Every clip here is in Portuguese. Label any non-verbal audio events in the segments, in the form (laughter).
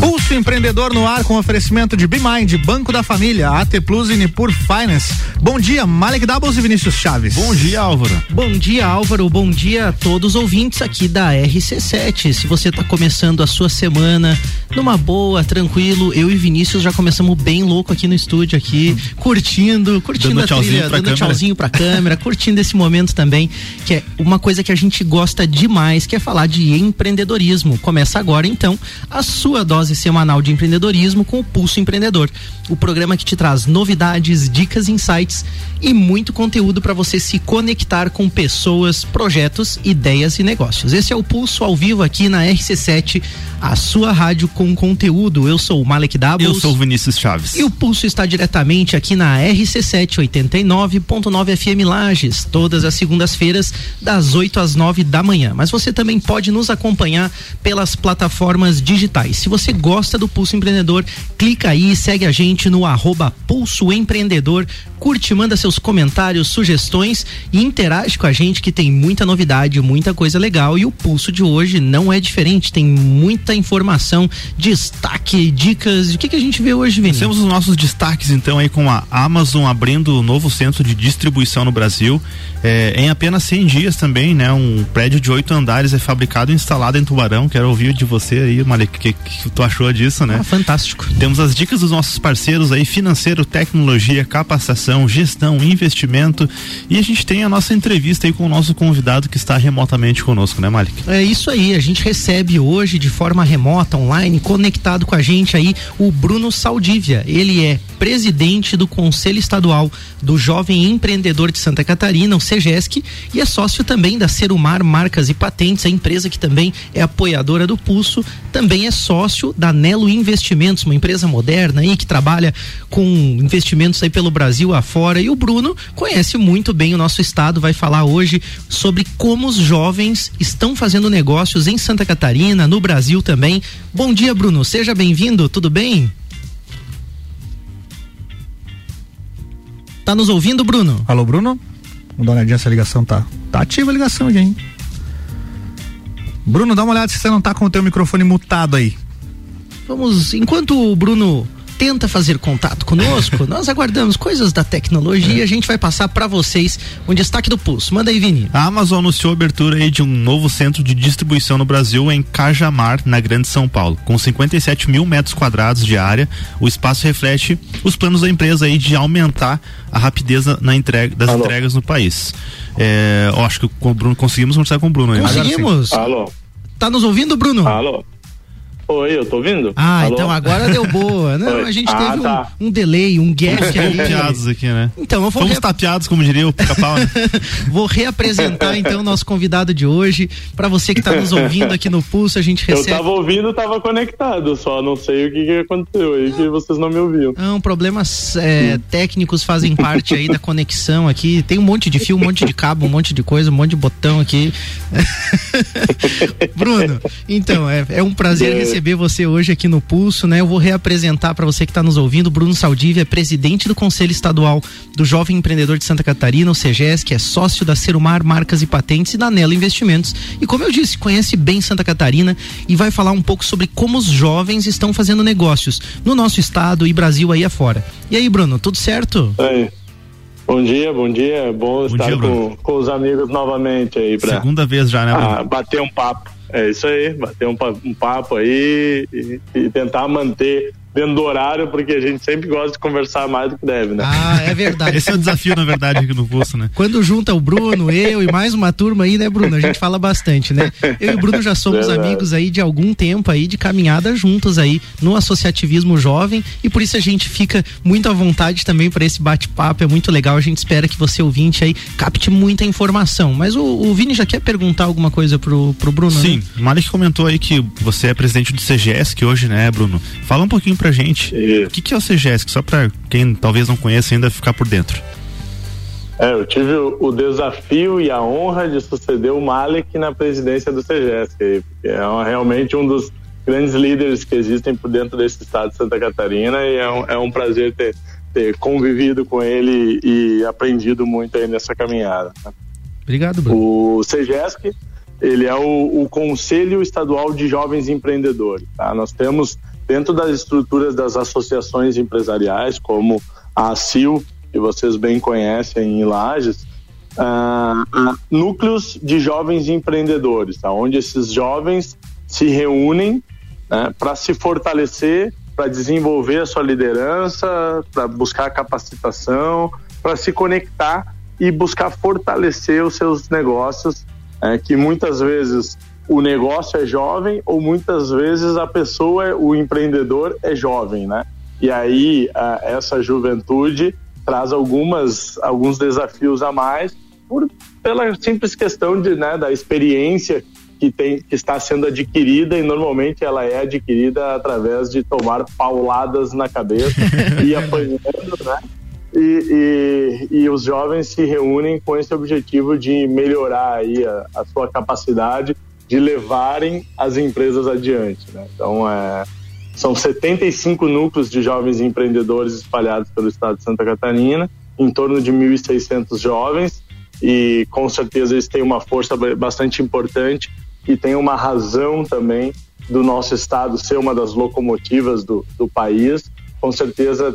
Pulso Empreendedor no ar com oferecimento de BeMind, Banco da Família, AT Plus e Nipur Finance. Bom dia, Malek Doubles e Vinícius Chaves. Bom dia, Álvaro. Bom dia, Álvaro. Bom dia a todos os ouvintes aqui da RC7. Se você está começando a sua semana numa boa, tranquilo, eu e Vinícius já começamos bem louco aqui no estúdio aqui, curtindo, curtindo dando a trilha, dando câmera. tchauzinho pra câmera, curtindo esse momento também, que é uma coisa que a gente gosta demais, que é falar de empreendedorismo. Começa agora então a sua dose semanal de empreendedorismo com o Pulso Empreendedor, o programa que te traz novidades, dicas, insights e muito conteúdo para você se conectar com pessoas, projetos, ideias e negócios. Esse é o Pulso ao vivo aqui na RC7, a sua rádio com conteúdo. Eu sou o Malek Doubles. Eu sou o Vinícius Chaves. E o Pulso está diretamente aqui na RC7 89.9 FM Lages, todas as segundas-feiras, das 8 às 9 da manhã. Mas você também pode nos acompanhar pelas plataformas digitais. Se você gosta do Pulso Empreendedor, clica aí, segue a gente no arroba Pulso Empreendedor, curte, manda seus comentários, sugestões e interage com a gente que tem muita novidade, muita coisa legal. E o Pulso de hoje não é diferente, tem muita informação, destaque, dicas. O que, que a gente vê hoje, Vinícius? Temos os nossos destaques então aí com a Amazon abrindo um novo centro de distribuição no Brasil. É, em apenas 100 dias também, né? Um prédio de oito andares é fabricado e instalado em Tubarão. Quero ouvir de você aí, Malek, o que, que tu achou disso, né? Ah, fantástico. Temos as dicas dos nossos parceiros aí, financeiro, tecnologia, capacitação, gestão, investimento. E a gente tem a nossa entrevista aí com o nosso convidado que está remotamente conosco, né, Malik? É isso aí, a gente recebe hoje de forma remota, online, conectado com a gente aí, o Bruno Saldívia. Ele é presidente do Conselho Estadual do Jovem Empreendedor de Santa Catarina, o SEGESC, e é sócio também da Serumar Marcas e Patentes, a empresa que também é apoiadora do Pulso, também é sócio da Nelo Investimentos, uma empresa moderna aí que trabalha com investimentos aí pelo Brasil afora. E o Bruno conhece muito bem o nosso estado, vai falar hoje sobre como os jovens estão fazendo negócios em Santa Catarina, no Brasil também. Bom dia, Bruno, seja bem-vindo, tudo bem? Tá nos ouvindo, Bruno? Alô, Bruno? Vamos dar uma olhadinha se a ligação tá. Tá ativa a ligação, gente. Bruno, dá uma olhada se você não tá com o teu microfone mutado aí. Vamos, enquanto o Bruno tenta fazer contato conosco, (laughs) nós aguardamos coisas da tecnologia, a gente vai passar para vocês um destaque do pulso. Manda aí, Vini. A Amazon anunciou a abertura aí de um novo centro de distribuição no Brasil em Cajamar, na Grande São Paulo. Com 57 mil metros quadrados de área, o espaço reflete os planos da empresa aí de aumentar a rapidez na entrega, das Alô. entregas no país. É, eu acho que com o Bruno conseguimos conversar com o Bruno aí. Conseguimos? Alô? Tá nos ouvindo, Bruno? Alô? Oi, eu tô ouvindo? Ah, Alô? então agora deu boa. (laughs) Não, Oi. a gente Ah, teve um- tá. um, delay, um gap aí. Tapeados aqui, né? Então, eu vou, Fomos re- tapeados, como diria o pica-pau. né? (laughs) vou reapresentar então o nosso convidado de hoje. Para você que está nos ouvindo aqui no Pulso, a gente Eu recebe. tava ouvindo, tava conectado, só não sei o que, que aconteceu aí que vocês não me ouviram. Não, problemas é, técnicos fazem parte aí da conexão aqui. Tem um monte de fio, um monte de cabo, um monte de coisa, um monte de botão aqui. (laughs) Bruno, então, é, é um prazer É. receber você hoje aqui no Pulso, né? Eu vou reapresentar para você que está nos ouvindo. Bruno Saldívia é presidente do Conselho Estadual do Jovem Empreendedor de Santa Catarina, o CEGES, que é sócio da Serumar Marcas e Patentes e da Nelo Investimentos. E como eu disse, conhece bem Santa Catarina e vai falar um pouco sobre como os jovens estão fazendo negócios no nosso estado e Brasil aí afora. E aí, Bruno, tudo certo? Aí. Bom dia, bom dia. É bom, estar dia, com, com os amigos novamente aí pra Segunda vez já, né, Bruno? ah, bater um papo. É isso aí, bater um, pa- papo aí e, e tentar manter dentro do horário, porque a gente sempre gosta de conversar mais do que deve, né? Ah, é verdade. Esse é o desafio, na verdade, aqui no Pulso, né? Quando junta o Bruno, eu e mais uma turma aí, né, Bruno? A gente fala bastante, né? Eu e o Bruno já somos Verdade. amigos aí de algum tempo aí, de caminhada juntos aí no associativismo jovem e por isso a gente fica muito à vontade também para esse bate-papo, é muito legal. A gente espera que você ouvinte aí capte muita informação. Mas o, o Vini já quer perguntar alguma coisa pro, pro Bruno, Sim, né? o Malik comentou aí que você é presidente do CGS que hoje, né, Bruno? Fala um pouquinho pra gente. Isso. O que, que é o CGS? Só pra quem talvez não conheça ainda ficar por dentro. É, eu tive o, o desafio e a honra de suceder o Malek na presidência do que é um- realmente um dos grandes líderes que existem por dentro desse estado de Santa Catarina e é um, é um prazer ter, ter convivido com ele e aprendido muito aí nessa caminhada. né? Obrigado, Bruno. O CGESC ele é o, o Conselho Estadual de Jovens Empreendedores. Tá? Nós temos dentro das estruturas das associações empresariais, como a ACIL, que vocês bem conhecem em Lages, uh, núcleos de jovens empreendedores, tá? onde esses jovens se reúnem né, para se fortalecer, para desenvolver a sua liderança, para buscar capacitação, para se conectar e buscar fortalecer os seus negócios, é, que muitas vezes o negócio é jovem ou muitas vezes a pessoa, o empreendedor é jovem, né? E aí essa juventude traz algumas alguns desafios a mais por pela simples questão de né, da experiência que tem que está sendo adquirida e normalmente ela é adquirida através de tomar pauladas na cabeça e (laughs) apanhando, né? E, e, e, os jovens se reúnem com esse objetivo de melhorar aí a, a sua capacidade de levarem as empresas adiante. Né? Então, é, são 75 núcleos de jovens empreendedores espalhados pelo estado de Santa Catarina, em torno de 1.600 jovens, e com certeza eles têm uma força bastante importante e tem uma razão também do nosso estado ser uma das locomotivas do, do país. Com certeza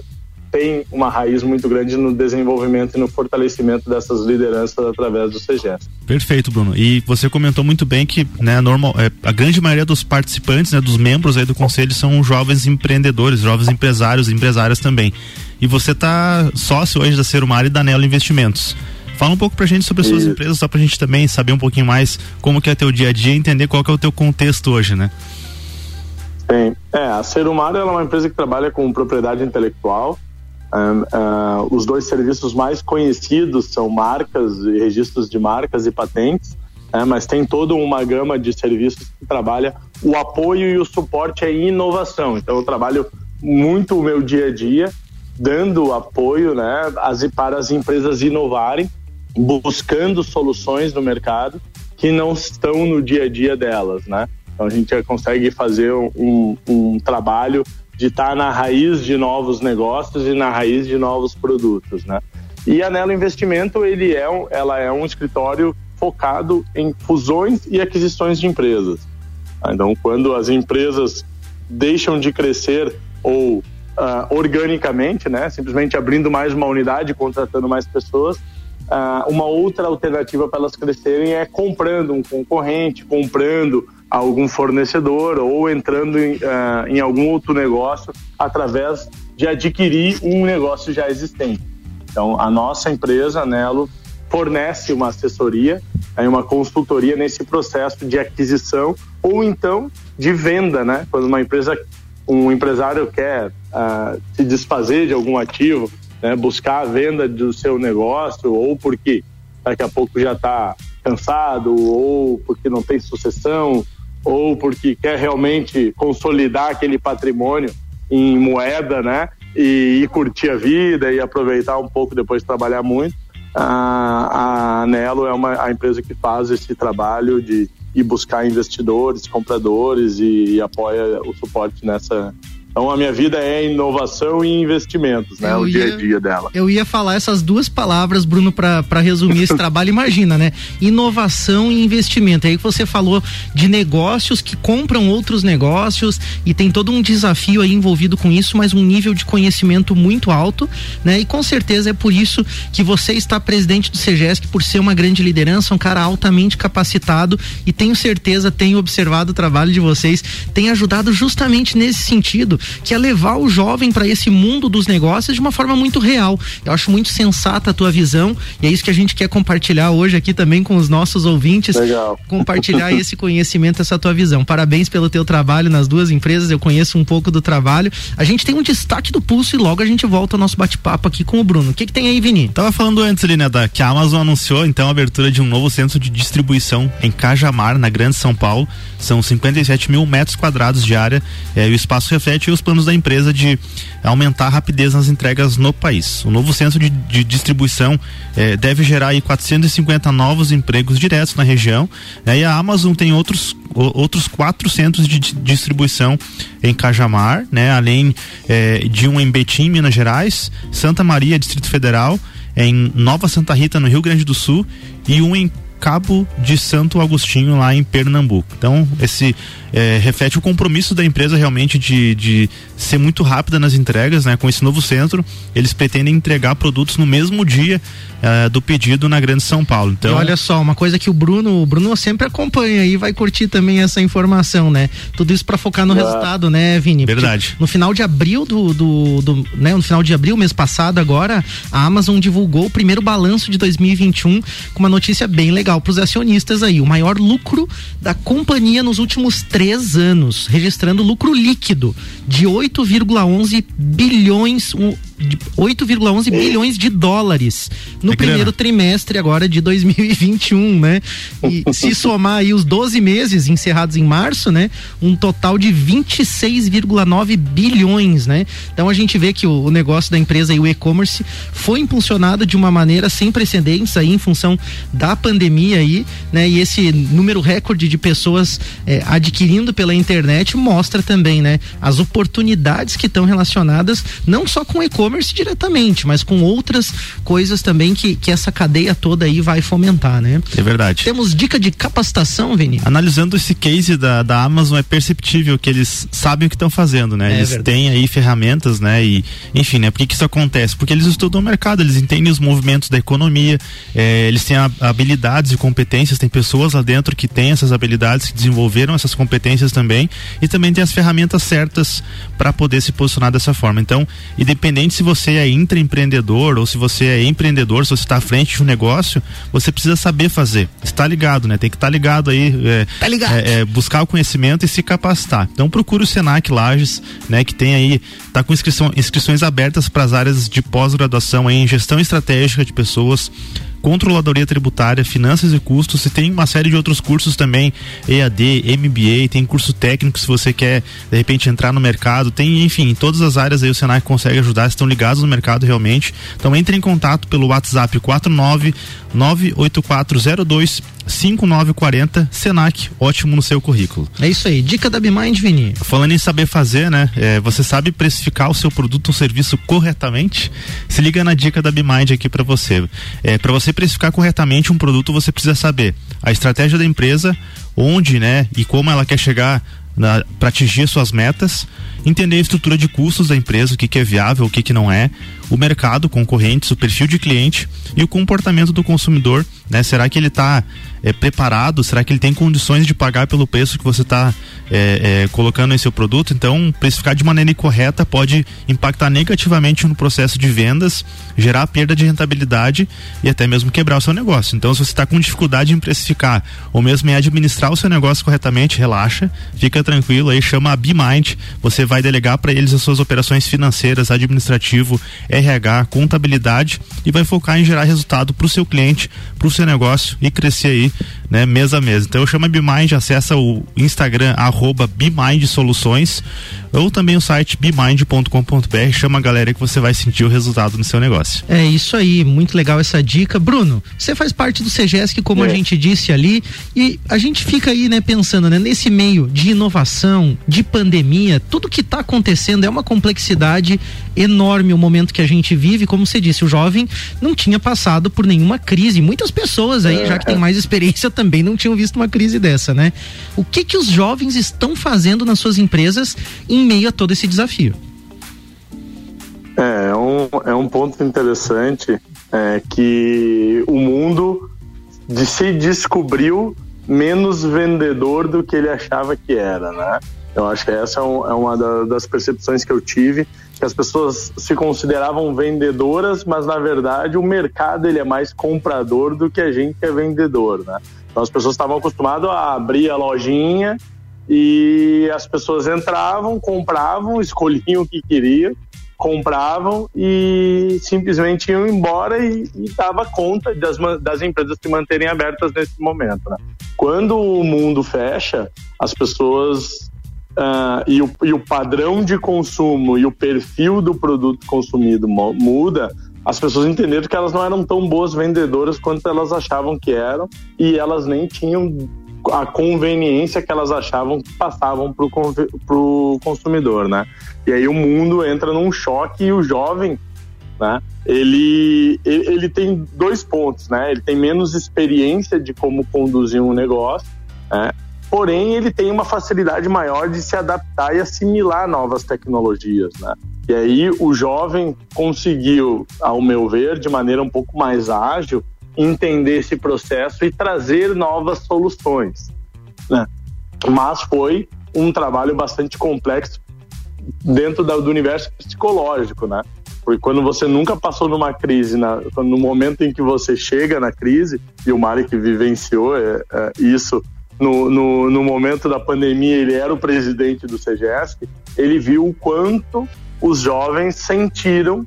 tem uma raiz muito grande no desenvolvimento e no fortalecimento dessas lideranças através do CGS. Perfeito, Bruno. E você comentou muito bem que, né, normal, é, a grande maioria dos participantes, né, dos membros aí do conselho são jovens empreendedores, jovens empresários, empresárias também. E você está sócio hoje da Serumar e da Nelo Investimentos. Fala um pouco pra gente sobre as suas empresas, só pra gente também saber um pouquinho mais como que é teu dia a dia e entender qual que é o teu contexto hoje, né? Sim. É, a Serumar é uma empresa que trabalha com propriedade intelectual, Os dois serviços mais conhecidos são marcas registros de marcas e patentes, uh, mas tem toda uma gama de serviços que trabalha o apoio e o suporte à inovação. Então eu trabalho muito o meu dia a dia dando apoio né, as, para as empresas inovarem, buscando soluções no mercado que não estão no dia a dia delas, né? Então a gente consegue fazer um, um trabalho de estar na raiz de novos negócios e na raiz de novos produtos, né? E a Nelo Investimento, ele é ela é um escritório focado em fusões e aquisições de empresas. Então, quando as empresas deixam de crescer ou uh, organicamente, né, simplesmente abrindo mais uma unidade, contratando mais pessoas, uh, uma outra alternativa para elas crescerem é comprando um concorrente, comprando algum fornecedor ou entrando em, uh, em algum outro negócio através de adquirir um negócio já existente. Então, a nossa empresa, Nelo, fornece uma assessoria, uma consultoria nesse processo de aquisição ou então de venda, né? Quando uma empresa, um empresário quer uh, se desfazer de algum ativo, né? buscar a venda do seu negócio ou porque daqui a pouco já está cansado ou porque não tem sucessão ou porque quer realmente consolidar aquele patrimônio em moeda, né? E, e curtir a vida e aproveitar um pouco depois de trabalhar muito. A, a Nelo é uma a empresa que faz esse trabalho de ir buscar investidores, compradores e, e apoia o suporte nessa então a minha vida é inovação e investimentos, né? Eu o ia, dia a dia dela. Eu ia falar essas duas palavras, Bruno, para resumir esse (laughs) trabalho. Imagina, né? Inovação e investimento. Aí você falou de negócios que compram outros negócios e tem todo um desafio aí envolvido com isso, mas um nível de conhecimento muito alto, né? E com certeza é por isso que você está presidente do CGESC, por ser uma grande liderança, um cara altamente capacitado e tenho certeza, tenho observado o trabalho de vocês, tem ajudado justamente nesse sentido que é levar o jovem para esse mundo dos negócios de uma forma muito real. Eu acho muito sensata a tua visão e é isso que a gente quer compartilhar hoje aqui também com os nossos ouvintes. Legal. (laughs) Compartilhar esse conhecimento, essa tua visão. Parabéns pelo teu trabalho nas duas empresas. Eu conheço um pouco do trabalho. A gente tem um destaque do pulso e logo a gente volta ao nosso bate-papo aqui com o Bruno. O que, que tem aí, Vini? Tava falando antes ali, né, da, que a Amazon anunciou então a abertura de um novo centro de distribuição em Cajamar, na Grande São Paulo. São 57 mil metros quadrados de área. É, e o espaço reflete os planos da empresa de aumentar a rapidez nas entregas no país. O novo centro de, de distribuição eh, deve gerar aí 450 novos empregos diretos na região. Né? E a Amazon tem outros outros quatro centros de distribuição em Cajamar, né? Além eh, de um em Betim, Minas Gerais, Santa Maria, Distrito Federal, em Nova Santa Rita, no Rio Grande do Sul, e um em Cabo de Santo Agostinho, lá em Pernambuco. Então, esse é, reflete o compromisso da empresa realmente de, de ser muito rápida nas entregas, né? Com esse novo centro, eles pretendem entregar produtos no mesmo dia uh, do pedido na Grande São Paulo. Então, e olha só, uma coisa que o Bruno, o Bruno sempre acompanha e vai curtir também essa informação, né? Tudo isso para focar no ah, resultado, né, Vini? Verdade. Porque no final de abril do, do, do, né, no final de abril, mês passado agora, a Amazon divulgou o primeiro balanço de 2021 com uma notícia bem legal para os acionistas aí, o maior lucro da companhia nos últimos três anos, registrando lucro líquido de 8,11 bilhões, 8,11 bilhões de dólares no é primeiro grana. trimestre agora de 2021, né? E (laughs) se somar aí os 12 meses encerrados em março, né? Um total de 26,9 bilhões, né? Então a gente vê que o, o negócio da empresa e o e-commerce foi impulsionado de uma maneira sem precedentes aí em função da pandemia aí, né? E esse número recorde de pessoas é, adquirindo pela internet mostra também, né? As oportunidades que estão relacionadas não só com e-commerce e-commerce diretamente, mas com outras coisas também que, que essa cadeia toda aí vai fomentar, né? É verdade. Temos dica de capacitação, Vini? Analisando esse case da, da Amazon, é perceptível que eles sabem o que estão fazendo, né? É eles verdade. têm aí ferramentas, né? E, enfim, né? Por que, que isso acontece? Porque eles estudam o mercado, eles entendem os movimentos da economia, é, eles têm habilidades e competências, tem pessoas lá dentro que têm essas habilidades, que desenvolveram essas competências também, e também tem as ferramentas certas para poder se posicionar dessa forma. Então, independente se você é intraempreendedor ou se você é empreendedor, se você está à frente de um negócio, você precisa saber fazer. Está ligado, né? Tem que estar tá ligado aí. É, tá ligado. É, é, buscar o conhecimento e se capacitar. Então procure o Senac Lages, né? Que tem aí, tá com inscrição, inscrições abertas para as áreas de pós-graduação em gestão estratégica de pessoas controladoria tributária, finanças e custos, e tem uma série de outros cursos também, EAD, MBA, tem curso técnico se você quer de repente entrar no mercado, tem enfim, todas as áreas aí o Senac consegue ajudar, estão ligados no mercado realmente. Então entre em contato pelo WhatsApp 49 98402 5940 Senac, ótimo no seu currículo. É isso aí, dica da Bimind, Vini. Falando em saber fazer, né? É, você sabe precificar o seu produto ou serviço corretamente? Se liga na dica da Bimind aqui para você. É, para você precificar corretamente um produto, você precisa saber a estratégia da empresa, onde, né, e como ela quer chegar para atingir suas metas, entender a estrutura de custos da empresa, o que, que é viável, o que, que não é, o mercado, concorrentes, o perfil de cliente e o comportamento do consumidor, né? Será que ele está é, preparado? Será que ele tem condições de pagar pelo preço que você está é, é, colocando em seu produto? Então, precificar de maneira incorreta pode impactar negativamente no processo de vendas, gerar perda de rentabilidade e até mesmo quebrar o seu negócio. Então, se você está com dificuldade em precificar ou mesmo em administrar o seu negócio corretamente, relaxa, fica tranquilo aí, chama a BeMind, você vai delegar para eles as suas operações financeiras, administrativo, RH, contabilidade e vai focar em gerar resultado para o seu cliente, para o seu negócio e crescer aí, né, mês a mês. Então chama BeMind, acessa o Instagram arroba BeMind Soluções ou também o site bemind.com.br, chama a galera que você vai sentir o resultado no seu negócio. É isso aí, muito legal essa dica. Bruno, você faz parte do CGESC, como é. a gente disse ali, e a gente fica aí, né, pensando, né, nesse meio de inovação, de pandemia, tudo que está acontecendo é uma complexidade enorme o momento que a gente vive, como você disse, o jovem não tinha passado por nenhuma crise, muitas pessoas aí, já que tem mais experiência, (laughs) também não tinham visto uma crise dessa, né? O que que os jovens estão fazendo nas suas empresas em em meio a todo esse desafio. É, é um, é um ponto interessante é, que o mundo de se descobriu menos vendedor do que ele achava que era, né? Eu acho que essa é, é uma da, das percepções que eu tive, que as pessoas se consideravam vendedoras, mas na verdade o mercado ele é mais comprador do que a gente é vendedor, né? Então as pessoas estavam acostumadas a abrir a lojinha e as pessoas entravam, compravam, (laughs) escolhiam o que queriam, compravam e simplesmente iam embora e, e dava conta das, das empresas se manterem abertas nesse momento. Né? Quando o mundo fecha, as pessoas uh, e, o, e o padrão de consumo e o perfil do produto consumido muda, as pessoas entenderam que elas não eram tão boas vendedoras quanto elas achavam que eram e elas nem tinham a conveniência que elas achavam que passavam para o consumidor, né? E aí o mundo entra num choque e o jovem né? Ele, ele tem dois pontos, né? Ele tem menos experiência de como conduzir um negócio, né? Porém ele tem uma facilidade maior de se adaptar e assimilar novas tecnologias, né? E aí o jovem conseguiu, ao meu ver, de maneira um pouco mais ágil, entender esse processo e trazer novas soluções, né? Mas foi um trabalho bastante complexo dentro do universo psicológico, né? Porque quando você nunca passou numa crise, na, no momento em que você chega na crise, e o Mari que vivenciou é, é, isso no, no, no, momento da pandemia, ele era o presidente do CGESC, ele viu o quanto os jovens sentiram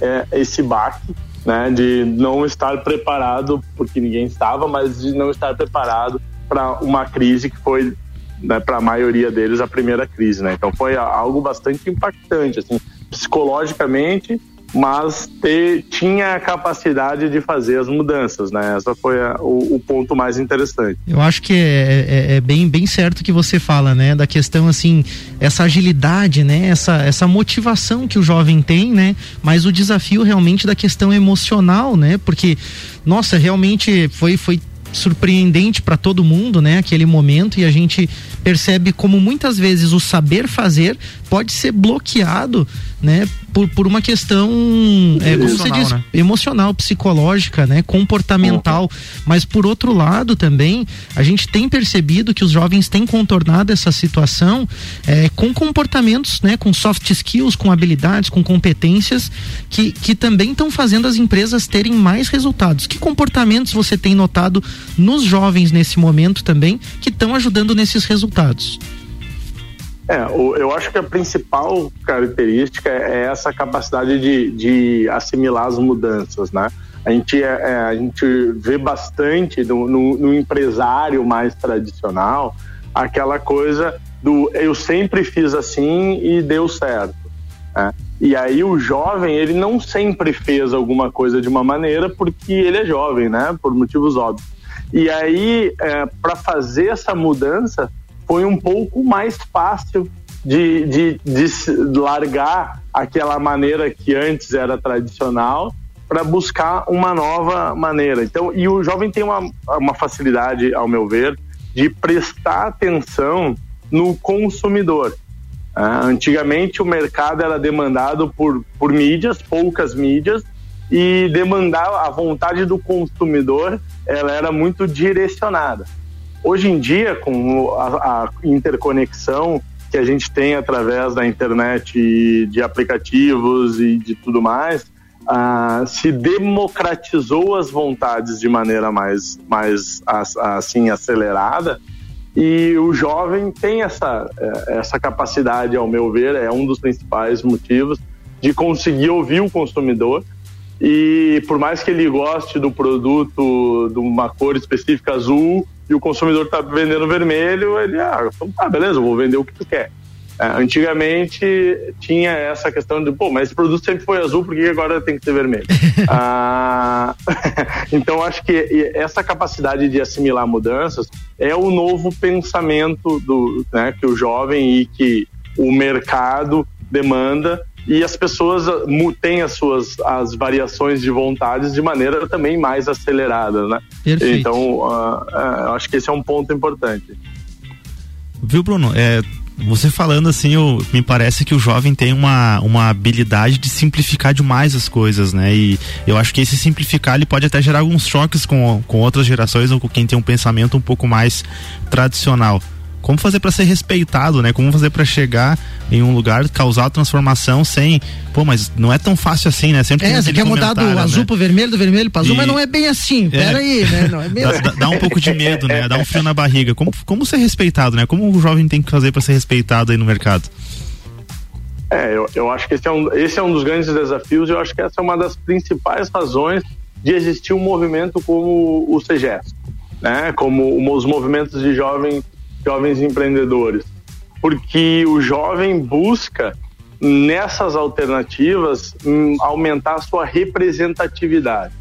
é, esse baque, né, de não estar preparado, porque ninguém estava, mas de não estar preparado para uma crise que foi né, para a maioria deles a primeira crise, né? Então foi algo bastante impactante, assim, psicologicamente, mas ter, tinha a capacidade de fazer as mudanças, né? Essa foi a, o, o, ponto mais interessante. Eu acho que é, é, é, bem, bem certo que você fala, né? Da questão, assim, essa agilidade, né? Essa, essa motivação que o jovem tem, né? Mas o desafio realmente da questão emocional, né? Porque, nossa, realmente foi, foi surpreendente para todo mundo, né? Aquele momento e a gente percebe como muitas vezes o saber fazer pode ser bloqueado, né? Por, por uma questão, é, como você diz, né? emocional, psicológica, né? Comportamental. Uhum. Mas por outro lado também, a gente tem percebido que os jovens têm contornado essa situação é, com comportamentos, né? Com soft skills, com habilidades, com competências que, que também estão fazendo as empresas terem mais resultados. Que comportamentos você tem notado nos jovens nesse momento também que estão ajudando nesses resultados? É, eu acho que a principal característica é essa capacidade de, de assimilar as mudanças, né? A gente, é, é, a gente vê bastante no, no, no, empresário mais tradicional aquela coisa do eu sempre fiz assim e deu certo. Né? E aí o jovem, ele não sempre fez alguma coisa de uma maneira porque ele é jovem, né? Por motivos óbvios. E aí, é, para fazer essa mudança, foi um pouco mais fácil de, de, de largar aquela maneira que antes era tradicional para buscar uma nova maneira. Então, e o jovem tem uma, uma facilidade, ao meu ver, de prestar atenção no consumidor. Uh, antigamente o mercado era demandado por, por mídias, poucas mídias, e demandar a vontade do consumidor ela era muito direcionada. Hoje em dia, com a, a interconexão que a gente tem através da internet de aplicativos e de tudo mais, uh, se democratizou as vontades de maneira mais, mais assim acelerada. E o jovem tem essa, é, essa capacidade, ao meu ver, é um dos principais motivos de conseguir ouvir o consumidor. E por mais que ele goste do produto de uma cor específica azul e o consumidor está vendendo vermelho, ele, ah, então tá, beleza, eu vou vender o que tu quer. É, antigamente tinha essa questão de, pô, mas esse produto sempre foi azul, por que agora tem que ser vermelho? (laughs) ah, (laughs) então acho que essa capacidade de assimilar mudanças é o novo pensamento do, né, que o jovem e que o mercado demanda e as pessoas ah, têm as suas as variações de vontades de maneira também mais acelerada, né? Perfeito. Então, uh, uh, acho que esse é um ponto importante. Viu, Bruno? É, você falando assim, eu, me parece que o jovem tem uma, uma habilidade de simplificar demais as coisas, né? E eu acho que esse simplificar ele pode até gerar alguns choques com, com outras gerações ou com quem tem um pensamento um pouco mais tradicional como fazer para ser respeitado, né? Como fazer para chegar em um lugar, causar transformação sem, pô, mas não é tão fácil assim, né? Sempre é, você quer mudar do né? azul pro vermelho, do vermelho pro azul, e... mas não é bem assim. Pera é. aí, né? Não é (laughs) mesmo. Dá, dá, um pouco de medo, né? Dá um frio na barriga. Como, como ser respeitado, né? Como o jovem tem que fazer para ser respeitado aí no mercado? É, eu, eu acho que esse é, um, esse é um dos grandes desafios e eu acho que essa é uma das principais razões de existir um movimento como o CGS, né? Como os movimentos de jovens jovens empreendedores, porque o jovem busca nessas alternativas hum, aumentar a sua representatividade.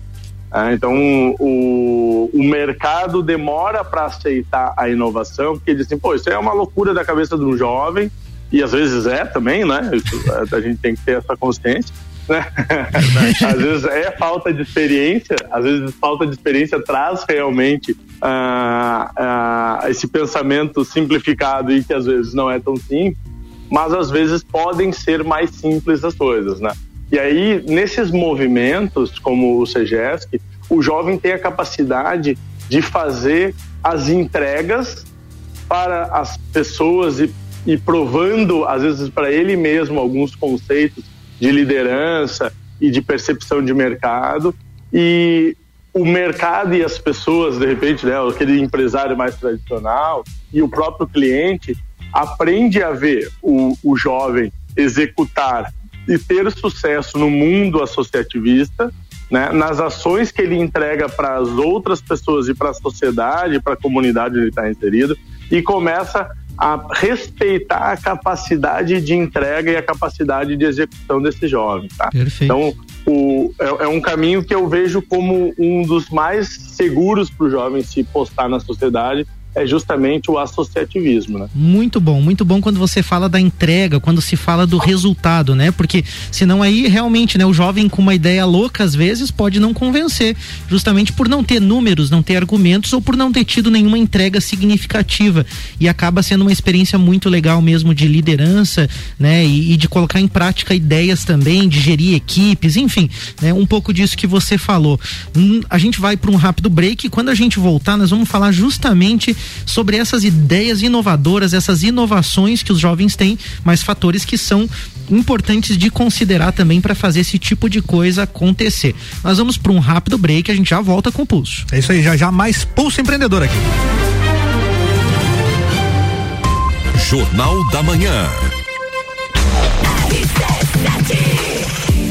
Ah, então, o, o mercado demora para aceitar a inovação, porque dizem, pô, isso é uma loucura da cabeça de um jovem, e às vezes é também, né? Isso, a gente tem que ter essa consciência. Né? (laughs) às vezes é falta de experiência, às vezes falta de experiência traz realmente ah, ah, esse pensamento simplificado e que às vezes não é tão simples, mas às vezes podem ser mais simples as coisas, né? E aí, nesses movimentos, como o CEGESC, o jovem tem a capacidade de fazer as entregas para as pessoas e, e provando, às vezes, para ele mesmo alguns conceitos de liderança e de percepção de mercado. E o mercado e as pessoas, de repente, né, aquele empresário mais tradicional e o próprio cliente aprende a ver o, o jovem executar e ter sucesso no mundo associativista, né, nas ações que ele entrega para as outras pessoas e para a sociedade, para a comunidade onde ele está inserido, e começa a respeitar a capacidade de entrega e a capacidade de execução desse jovem. Tá? Então, o, é, é, um caminho que eu vejo como um dos mais seguros para o jovem se postar na sociedade é justamente o associativismo, né? Muito bom, muito bom quando você fala da entrega, quando se fala do resultado, né? Porque senão aí realmente, né, o jovem com uma ideia louca às vezes pode não convencer, justamente por não ter números, não ter argumentos ou por não ter tido nenhuma entrega significativa e acaba sendo uma experiência muito legal mesmo de liderança, né? E, e de colocar em prática ideias também, de gerir equipes, enfim, né? Um pouco disso que você falou. Hum, a gente vai para um rápido break e quando a gente voltar nós vamos falar justamente sobre essas ideias inovadoras, essas inovações que os jovens têm, mas fatores que são importantes de considerar também para fazer esse tipo de coisa acontecer. Nós vamos para um rápido break, a gente já volta com o pulso. É isso aí, já já mais pulso empreendedor aqui. Jornal da Manhã.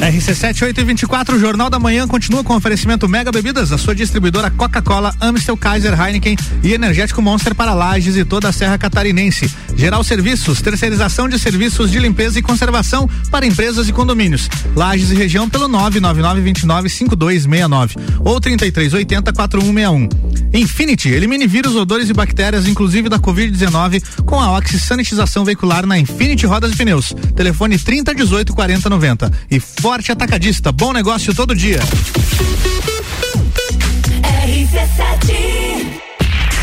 RC7 824, Jornal da Manhã continua com oferecimento Mega Bebidas, a sua distribuidora Coca-Cola, Amstel, Kaiser, Heineken e Energético Monster para Lages e toda a Serra Catarinense. Geral Serviços, terceirização de serviços de limpeza e conservação para empresas e condomínios. Lages e região pelo 999295269 ou 33804161. Infinity, elimine vírus, odores e bactérias, inclusive da Covid-19, com a Oxy Sanitização Veicular na Infinity Rodas e Pneus. Telefone 3018 4090. E Forte Atacadista, bom negócio todo dia.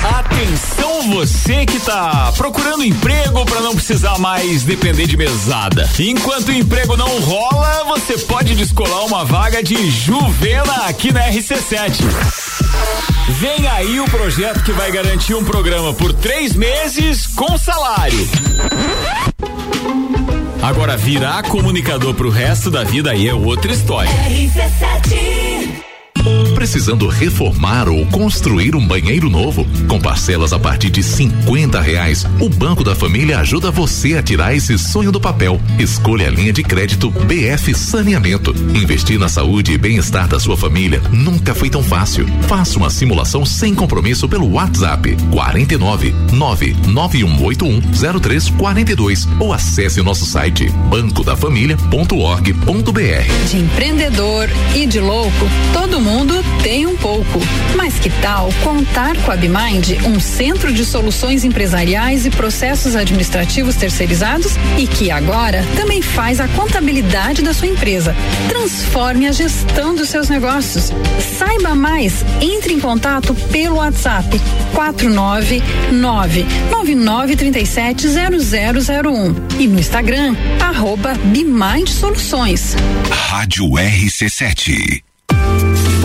Atenção você que tá procurando emprego para não precisar mais depender de mesada. Enquanto o emprego não rola, você pode descolar uma vaga de Juvena aqui na RC7. Vem aí o projeto que vai garantir um programa por três meses com salário. Agora, virar comunicador pro resto da vida aí é outra história. RC7 Precisando reformar ou construir um banheiro novo? Com parcelas a partir de cinquenta reais, o Banco da Família ajuda você a tirar esse sonho do papel. Escolha a linha de crédito BF Saneamento. Investir na saúde e bem-estar da sua família nunca foi tão fácil. Faça uma simulação sem compromisso pelo WhatsApp 49 99181 0342 ou acesse nosso site bancodafamilia.org.br. De empreendedor e de louco, todo mundo tem um pouco. Mas que tal contar com a Bimind, um centro de soluções empresariais e processos administrativos terceirizados e que agora também faz a contabilidade da sua empresa. Transforme a gestão dos seus negócios. Saiba mais, entre em contato pelo WhatsApp 499 99370001 e no Instagram arroba Soluções. Rádio RC7.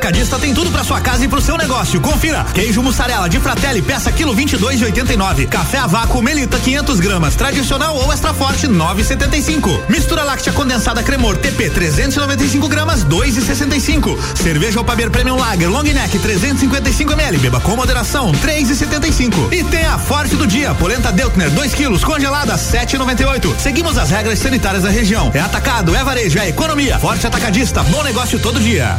Atacadista tem tudo para sua casa e pro seu negócio. Confira: queijo mussarela de Fratelli peça quilo 22,89. Café a vácuo Melita 500 gramas, tradicional ou extra forte 9,75. Mistura láctea condensada Cremor TP 395 gramas 2,65. Cerveja Opaber Premium Lager Long Neck 355 ml. Beba com moderação 3,75. E tem a Forte do dia polenta Deltner 2 quilos congelada 7,98. Seguimos as regras sanitárias da região. É atacado, é varejo, é economia. Forte Atacadista, bom negócio todo dia.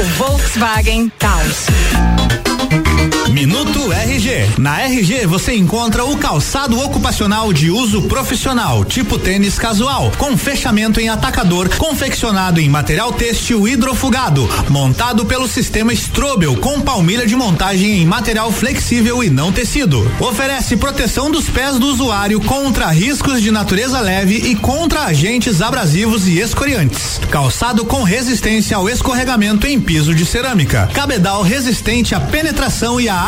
o Volkswagen Taos. Minuto RG. Na RG você encontra o calçado ocupacional de uso profissional, tipo tênis casual, com fechamento em atacador, confeccionado em material têxtil hidrofugado, montado pelo sistema Strobel com palmilha de montagem em material flexível e não tecido. Oferece proteção dos pés do usuário contra riscos de natureza leve e contra agentes abrasivos e escoriantes. Calçado com resistência ao escorregamento em piso de cerâmica. Cabedal resistente à penetração e à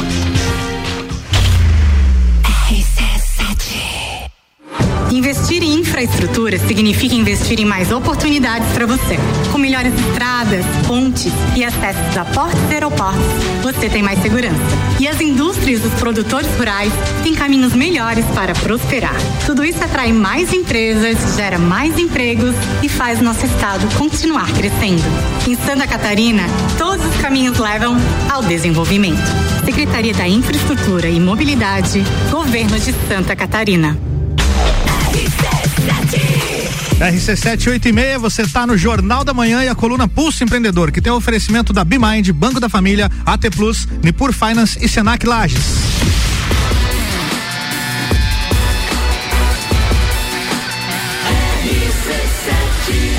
Infraestrutura significa investir em mais oportunidades para você. Com melhores estradas, pontes e acessos a portos e aeroportos, você tem mais segurança. E as indústrias dos produtores rurais têm caminhos melhores para prosperar. Tudo isso atrai mais empresas, gera mais empregos e faz nosso estado continuar crescendo. Em Santa Catarina, todos os caminhos levam ao desenvolvimento. Secretaria da Infraestrutura e Mobilidade, Governo de Santa Catarina. RC786, você está no Jornal da Manhã e a coluna Pulso Empreendedor, que tem o oferecimento da BeMind, Banco da Família, AT Plus, Nipur Finance e Senac Lages.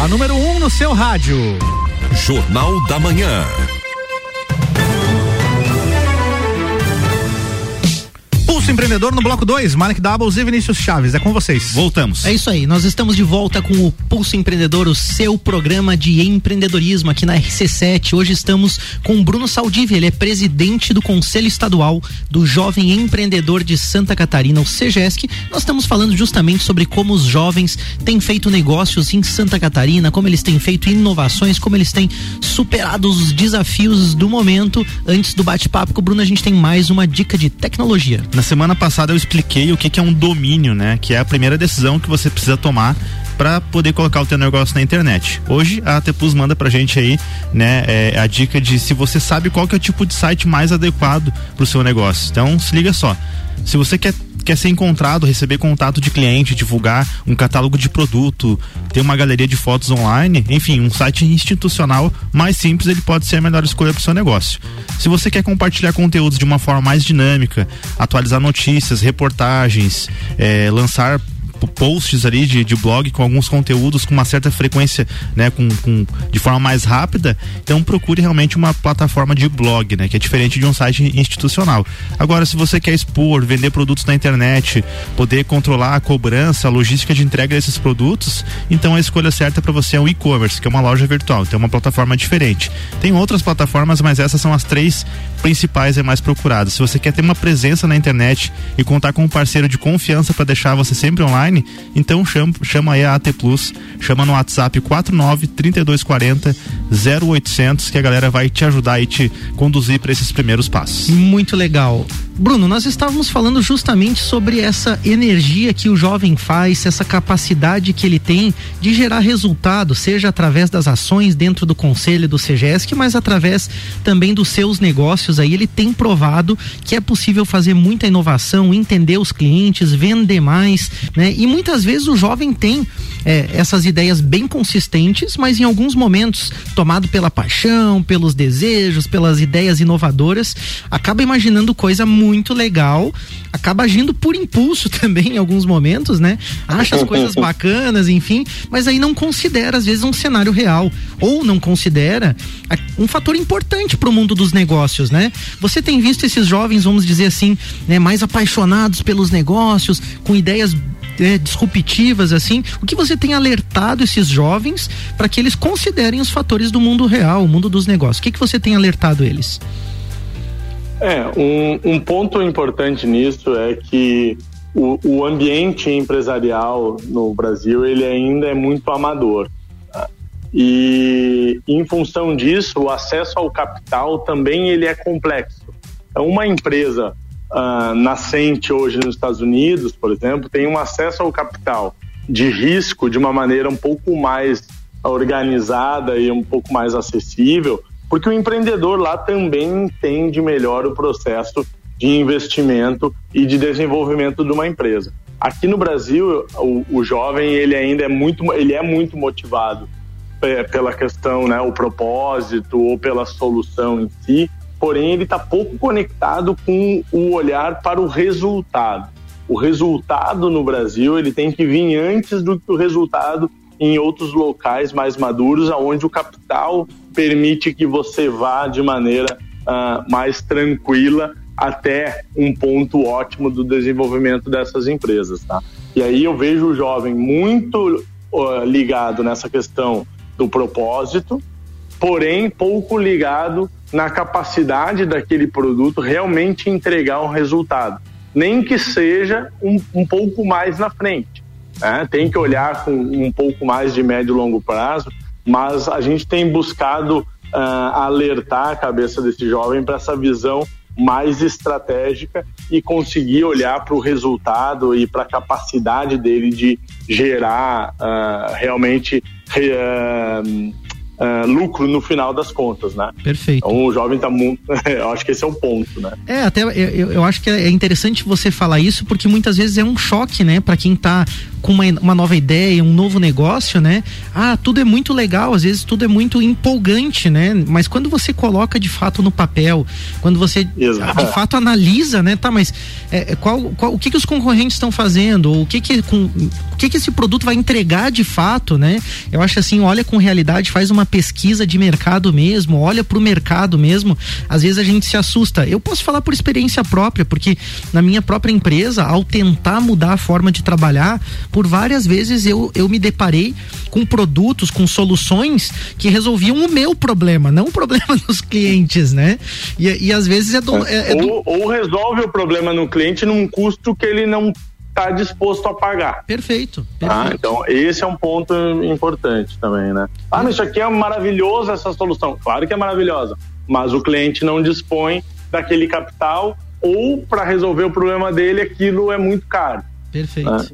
A número 1 um no seu rádio. Jornal da Manhã. Pulso Empreendedor no bloco 2, Malik Doubles e Vinícius Chaves. É com vocês. Voltamos. É isso aí, nós estamos de volta com o Pulso Empreendedor, o seu programa de empreendedorismo aqui na RC7. Hoje estamos com o Bruno Saldivia, ele é presidente do Conselho Estadual do Jovem Empreendedor de Santa Catarina, o CEGESC. Nós estamos falando justamente sobre como os jovens têm feito negócios em Santa Catarina, como eles têm feito inovações, como eles têm superado os desafios do momento. Antes do bate-papo com o Bruno, a gente tem mais uma dica de tecnologia. Na semana passada eu expliquei o que, que é um domínio, né? Que é a primeira decisão que você precisa tomar para poder colocar o teu negócio na internet. Hoje a AT Plus manda pra gente aí, né, é, a dica de se você sabe qual que é o tipo de site mais adequado pro seu negócio. Então, se liga só. Se você quer quer ser encontrado, receber contato de cliente, divulgar um catálogo de produto, ter uma galeria de fotos online, enfim, um site institucional mais simples, ele pode ser a melhor escolha para o seu negócio. Se você quer compartilhar conteúdos de uma forma mais dinâmica, atualizar notícias, reportagens, eh, lançar posts ali de, de blog com alguns conteúdos com uma certa frequência, né, com, com, de forma mais rápida, então procure realmente uma plataforma de blog, né, que é diferente de um site institucional. Agora, se você quer expor, vender produtos na internet, poder controlar a cobrança, a logística de entrega desses produtos, então a escolha certa para você é o e-commerce, que é uma loja virtual, então é uma plataforma diferente. Tem outras plataformas, mas essas são as três principais e mais procuradas. Se você quer ter uma presença na internet e contar com um parceiro de confiança para deixar você sempre online, Então chama, chama aí a AT Plus, chama no WhatsApp 49 3240 0800 que a galera vai te ajudar e te conduzir para esses primeiros passos. Muito legal. Bruno, nós estávamos falando justamente sobre essa energia que o jovem faz, essa capacidade que ele tem de gerar resultado, seja através das ações dentro do conselho do CGESC, mas através também dos seus negócios aí. Ele tem provado que é possível fazer muita inovação, entender os clientes, vender mais, né? E muitas vezes o jovem tem é, essas ideias bem consistentes, mas em alguns momentos, tomado pela paixão, pelos desejos, pelas ideias inovadoras, acaba imaginando coisa muito legal, acaba agindo por impulso (laughs) também em alguns momentos, né? Acha as coisas (laughs) bacanas, enfim, mas aí não considera às vezes um cenário real ou não considera um fator importante para o mundo dos negócios, né? Você tem visto esses jovens, vamos dizer assim, né, mais apaixonados pelos negócios, com ideias é, disruptivas assim, o que você tem alertado esses jovens para que eles considerem os fatores do mundo real, o mundo dos negócios? O que, que você tem alertado eles? É, um, um ponto importante nisso é que o, o, ambiente empresarial no Brasil ele ainda é muito amador. Tá? E em função disso, o acesso ao capital também ele é complexo. Então, uma empresa uh, nascente hoje nos Estados Unidos, por exemplo, tem um acesso ao capital de risco de uma maneira um pouco mais organizada e um pouco mais acessível, porque o empreendedor lá também entende melhor o processo de investimento e de desenvolvimento de uma empresa. Aqui no Brasil, o, o jovem ele ainda é muito, ele é muito motivado é, pela questão, né, o propósito ou pela solução em si, porém ele está pouco conectado com o olhar para o resultado. O resultado no Brasil ele tem que vir antes do que o resultado em outros locais mais maduros, aonde o capital permite que você vá de maneira uh, mais tranquila até um ponto ótimo do desenvolvimento dessas empresas, tá? E aí eu vejo o jovem muito uh, ligado nessa questão do propósito, porém pouco ligado na capacidade daquele produto realmente entregar um resultado, nem que seja um, um pouco mais na frente. Né? Tem que olhar com um pouco mais de médio e longo prazo, mas a gente tem buscado uh, alertar a cabeça desse jovem para essa visão mais estratégica e conseguir olhar para o resultado e para a capacidade dele de gerar uh, realmente uh, uh, lucro no final das contas, né? Perfeito. Então o jovem está muito. (laughs) eu acho que esse é o ponto, né? É, até eu, eu acho que é interessante você falar isso porque muitas vezes é um choque, né, para quem está com uma, uma nova ideia, um novo negócio, né? Ah, tudo é muito legal, às vezes tudo é muito empolgante, né? Mas quando você coloca de fato no papel, quando você Exato. de fato analisa, né? Tá, mas é, é, qual, qual, o que que os concorrentes estão fazendo? O que que, com, o que que esse produto vai entregar de fato, né? Eu acho assim, olha com realidade, faz uma pesquisa de mercado mesmo, olha para o mercado mesmo. Às vezes a gente se assusta. Eu posso falar por experiência própria, porque na minha própria empresa, ao tentar mudar a forma de trabalhar, por várias vezes eu, eu me deparei com produtos, com soluções que resolviam o meu problema, não o problema (laughs) dos clientes, né? E, e às vezes é do, é, é do... Ou, ou resolve o problema no cliente num custo que ele não está disposto a pagar. Perfeito. Tá? Então, esse é um ponto importante também, né? Ah, mas isso aqui é maravilhoso, essa solução. Claro que é maravilhosa, mas o cliente não dispõe daquele capital ou para resolver o problema dele aquilo é muito caro. Perfeito. Né?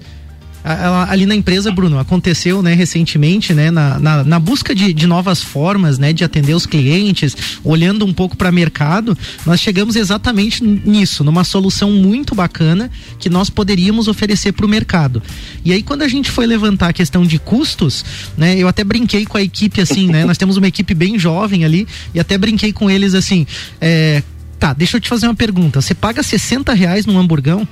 Ali na empresa, Bruno, aconteceu, né, recentemente, né, na, na, na busca de, de, novas formas, né, de atender os clientes, olhando um pouco para o mercado, nós chegamos exatamente nisso, numa solução muito bacana que nós poderíamos oferecer para o mercado. E aí, quando a gente foi levantar a questão de custos, né, eu até brinquei com a equipe assim, né, nós temos uma equipe bem jovem ali e até brinquei com eles assim, é, tá, deixa eu te fazer uma pergunta, você paga 60 reais num hamburgão?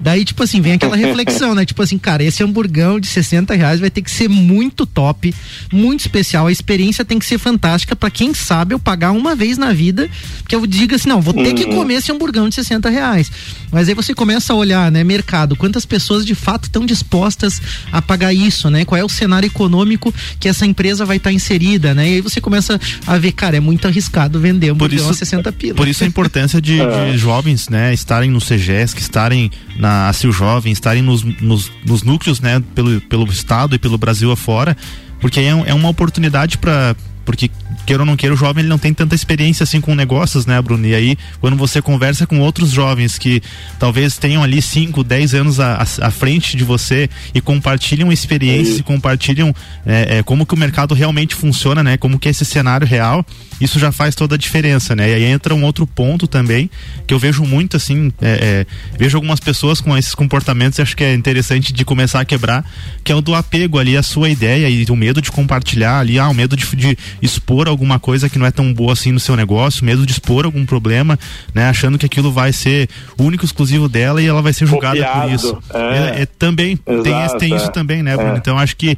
Daí, tipo assim, vem aquela reflexão, né? Tipo assim, cara, esse hamburgão de 60 reais vai ter que ser muito top, muito especial. A experiência tem que ser fantástica para quem sabe eu pagar uma vez na vida, que eu diga assim, não, vou ter que uhum. comer esse hamburgão de 60 reais. Mas aí você começa a olhar, né, mercado, quantas pessoas de fato estão dispostas a pagar isso, né? Qual é o cenário econômico que essa empresa vai estar tá inserida, né? E aí você começa a ver, cara, é muito arriscado vender hamburgão por isso, a 60 pila. Por isso a importância de, (laughs) de jovens, né, estarem no CGES, que estarem na a, a Jovem, estarem nos, nos, nos, núcleos, né, pelo, pelo estado e pelo Brasil afora, porque é, é uma oportunidade para porque queira ou não queira, o jovem ele não tem tanta experiência assim com negócios, né, Bruno? E aí, quando você conversa com outros jovens que talvez tenham ali 5, 10 anos à, à, frente de você e compartilham experiências e compartilham é, é, como que o mercado realmente funciona, né? Como que é esse cenário real, isso já faz toda a diferença, né? E aí entra um outro ponto também, que eu vejo muito assim, é, é vejo algumas pessoas com esses comportamentos e acho que é interessante de começar a quebrar, que é o do apego ali à sua ideia e o medo de compartilhar ali, ah, o medo de, de expor alguma coisa que não é tão boa assim no seu negócio, medo de expor algum problema, né? Achando que aquilo vai ser único, exclusivo dela e ela vai ser julgada Copiado, por isso. É. É, é também, Exato, tem, tem isso é. também, né, Bruno? É. Então acho que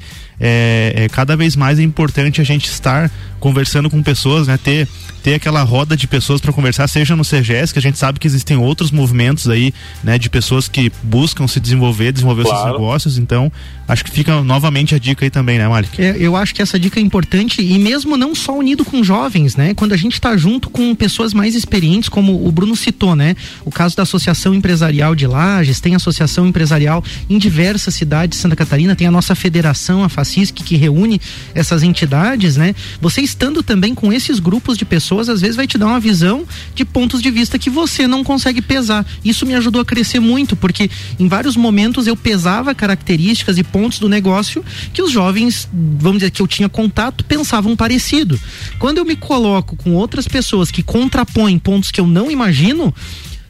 cada vez mais é importante a gente estar conversando com pessoas, né? Ter, ter aquela roda de pessoas para conversar, seja no CGS, que a gente sabe que existem outros movimentos aí, né? De pessoas que buscam se desenvolver, desenvolver claro. seus negócios, então acho que fica novamente a dica aí também, né, Malik? É, eu acho que essa dica é importante e mesmo não só unido com jovens, né? Quando a gente está junto com pessoas mais experientes, como o Bruno citou, né? O caso da Associação Empresarial de Lages, tem associação empresarial em diversas cidades de Santa Catarina, tem a nossa federação, a FACISC, que reúne essas entidades, né? Você estando também com esses grupos de pessoas, às vezes vai te dar uma visão de pontos de vista que você não consegue pesar. Isso me ajudou a crescer muito, porque em vários momentos eu pesava características e pontos do negócio que os jovens, vamos dizer, que eu tinha contato, pensavam parecido. Quando eu me coloco com outras pessoas que contrapõem pontos que eu não imagino,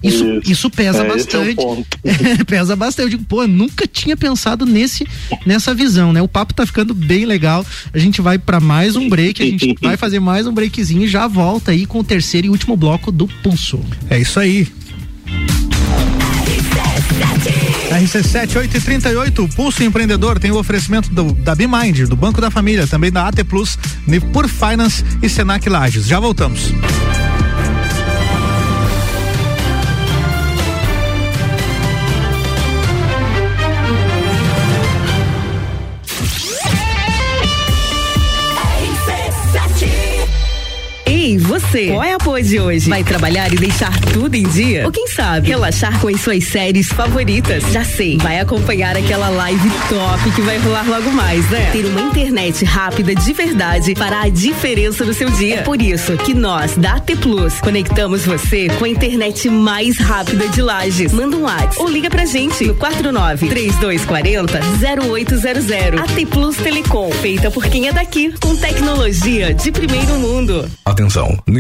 isso, isso, isso pesa é, bastante. É (laughs) pesa bastante. Eu digo, pô, eu nunca tinha pensado nesse, nessa visão, né? O papo tá ficando bem legal. A gente vai para mais um break, a gente vai fazer mais um breakzinho e já volta aí com o terceiro e último bloco do Pulso. É isso aí. RC7 838, Pulso Empreendedor tem o oferecimento do, da BeMind, do Banco da Família, também da AT Plus, Nipur Finance e Senac Lages. Já voltamos. Você, qual é a pose de hoje? Vai trabalhar e deixar tudo em dia? Ou quem sabe, relaxar com as suas séries favoritas? Já sei, vai acompanhar aquela live top que vai rolar logo mais, né? Ter uma internet rápida de verdade fará a diferença no seu dia. É por isso que nós, da AT Plus, conectamos você com a internet mais rápida de Lages. Manda um WhatsApp ou liga pra gente no 49 3240 0800. AT Plus Telecom, feita por quem é daqui, com tecnologia de primeiro mundo. Atenção Atenção,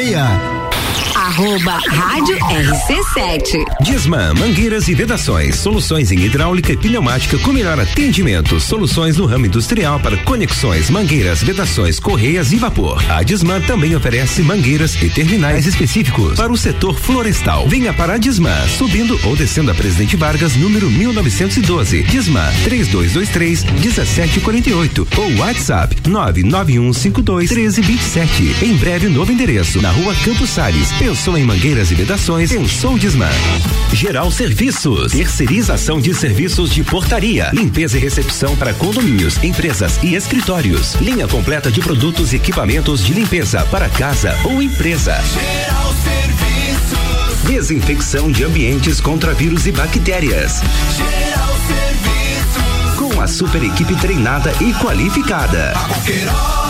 meia. Arroba Rádio RC7. Disman, mangueiras e vedações, soluções em hidráulica e pneumática com melhor atendimento, soluções no ramo industrial para conexões, mangueiras, vedações, correias e vapor. A Disman também oferece mangueiras e terminais específicos para o setor florestal. Venha para a Disman, subindo ou descendo a Presidente Vargas, número 1912. Disman 3223 1748 ou WhatsApp 99152 1327. Em breve, novo endereço, na rua Campos Sales, Pensou em mangueiras e vedações? Pensou Disman. Geral Serviços, terceirização de serviços de portaria, limpeza e recepção para condomínios, empresas e escritórios. Linha completa de produtos e equipamentos de limpeza para casa ou empresa. Geral Serviços. Desinfecção de ambientes contra vírus e bactérias. Geral Serviços. Com a super equipe treinada e qualificada. A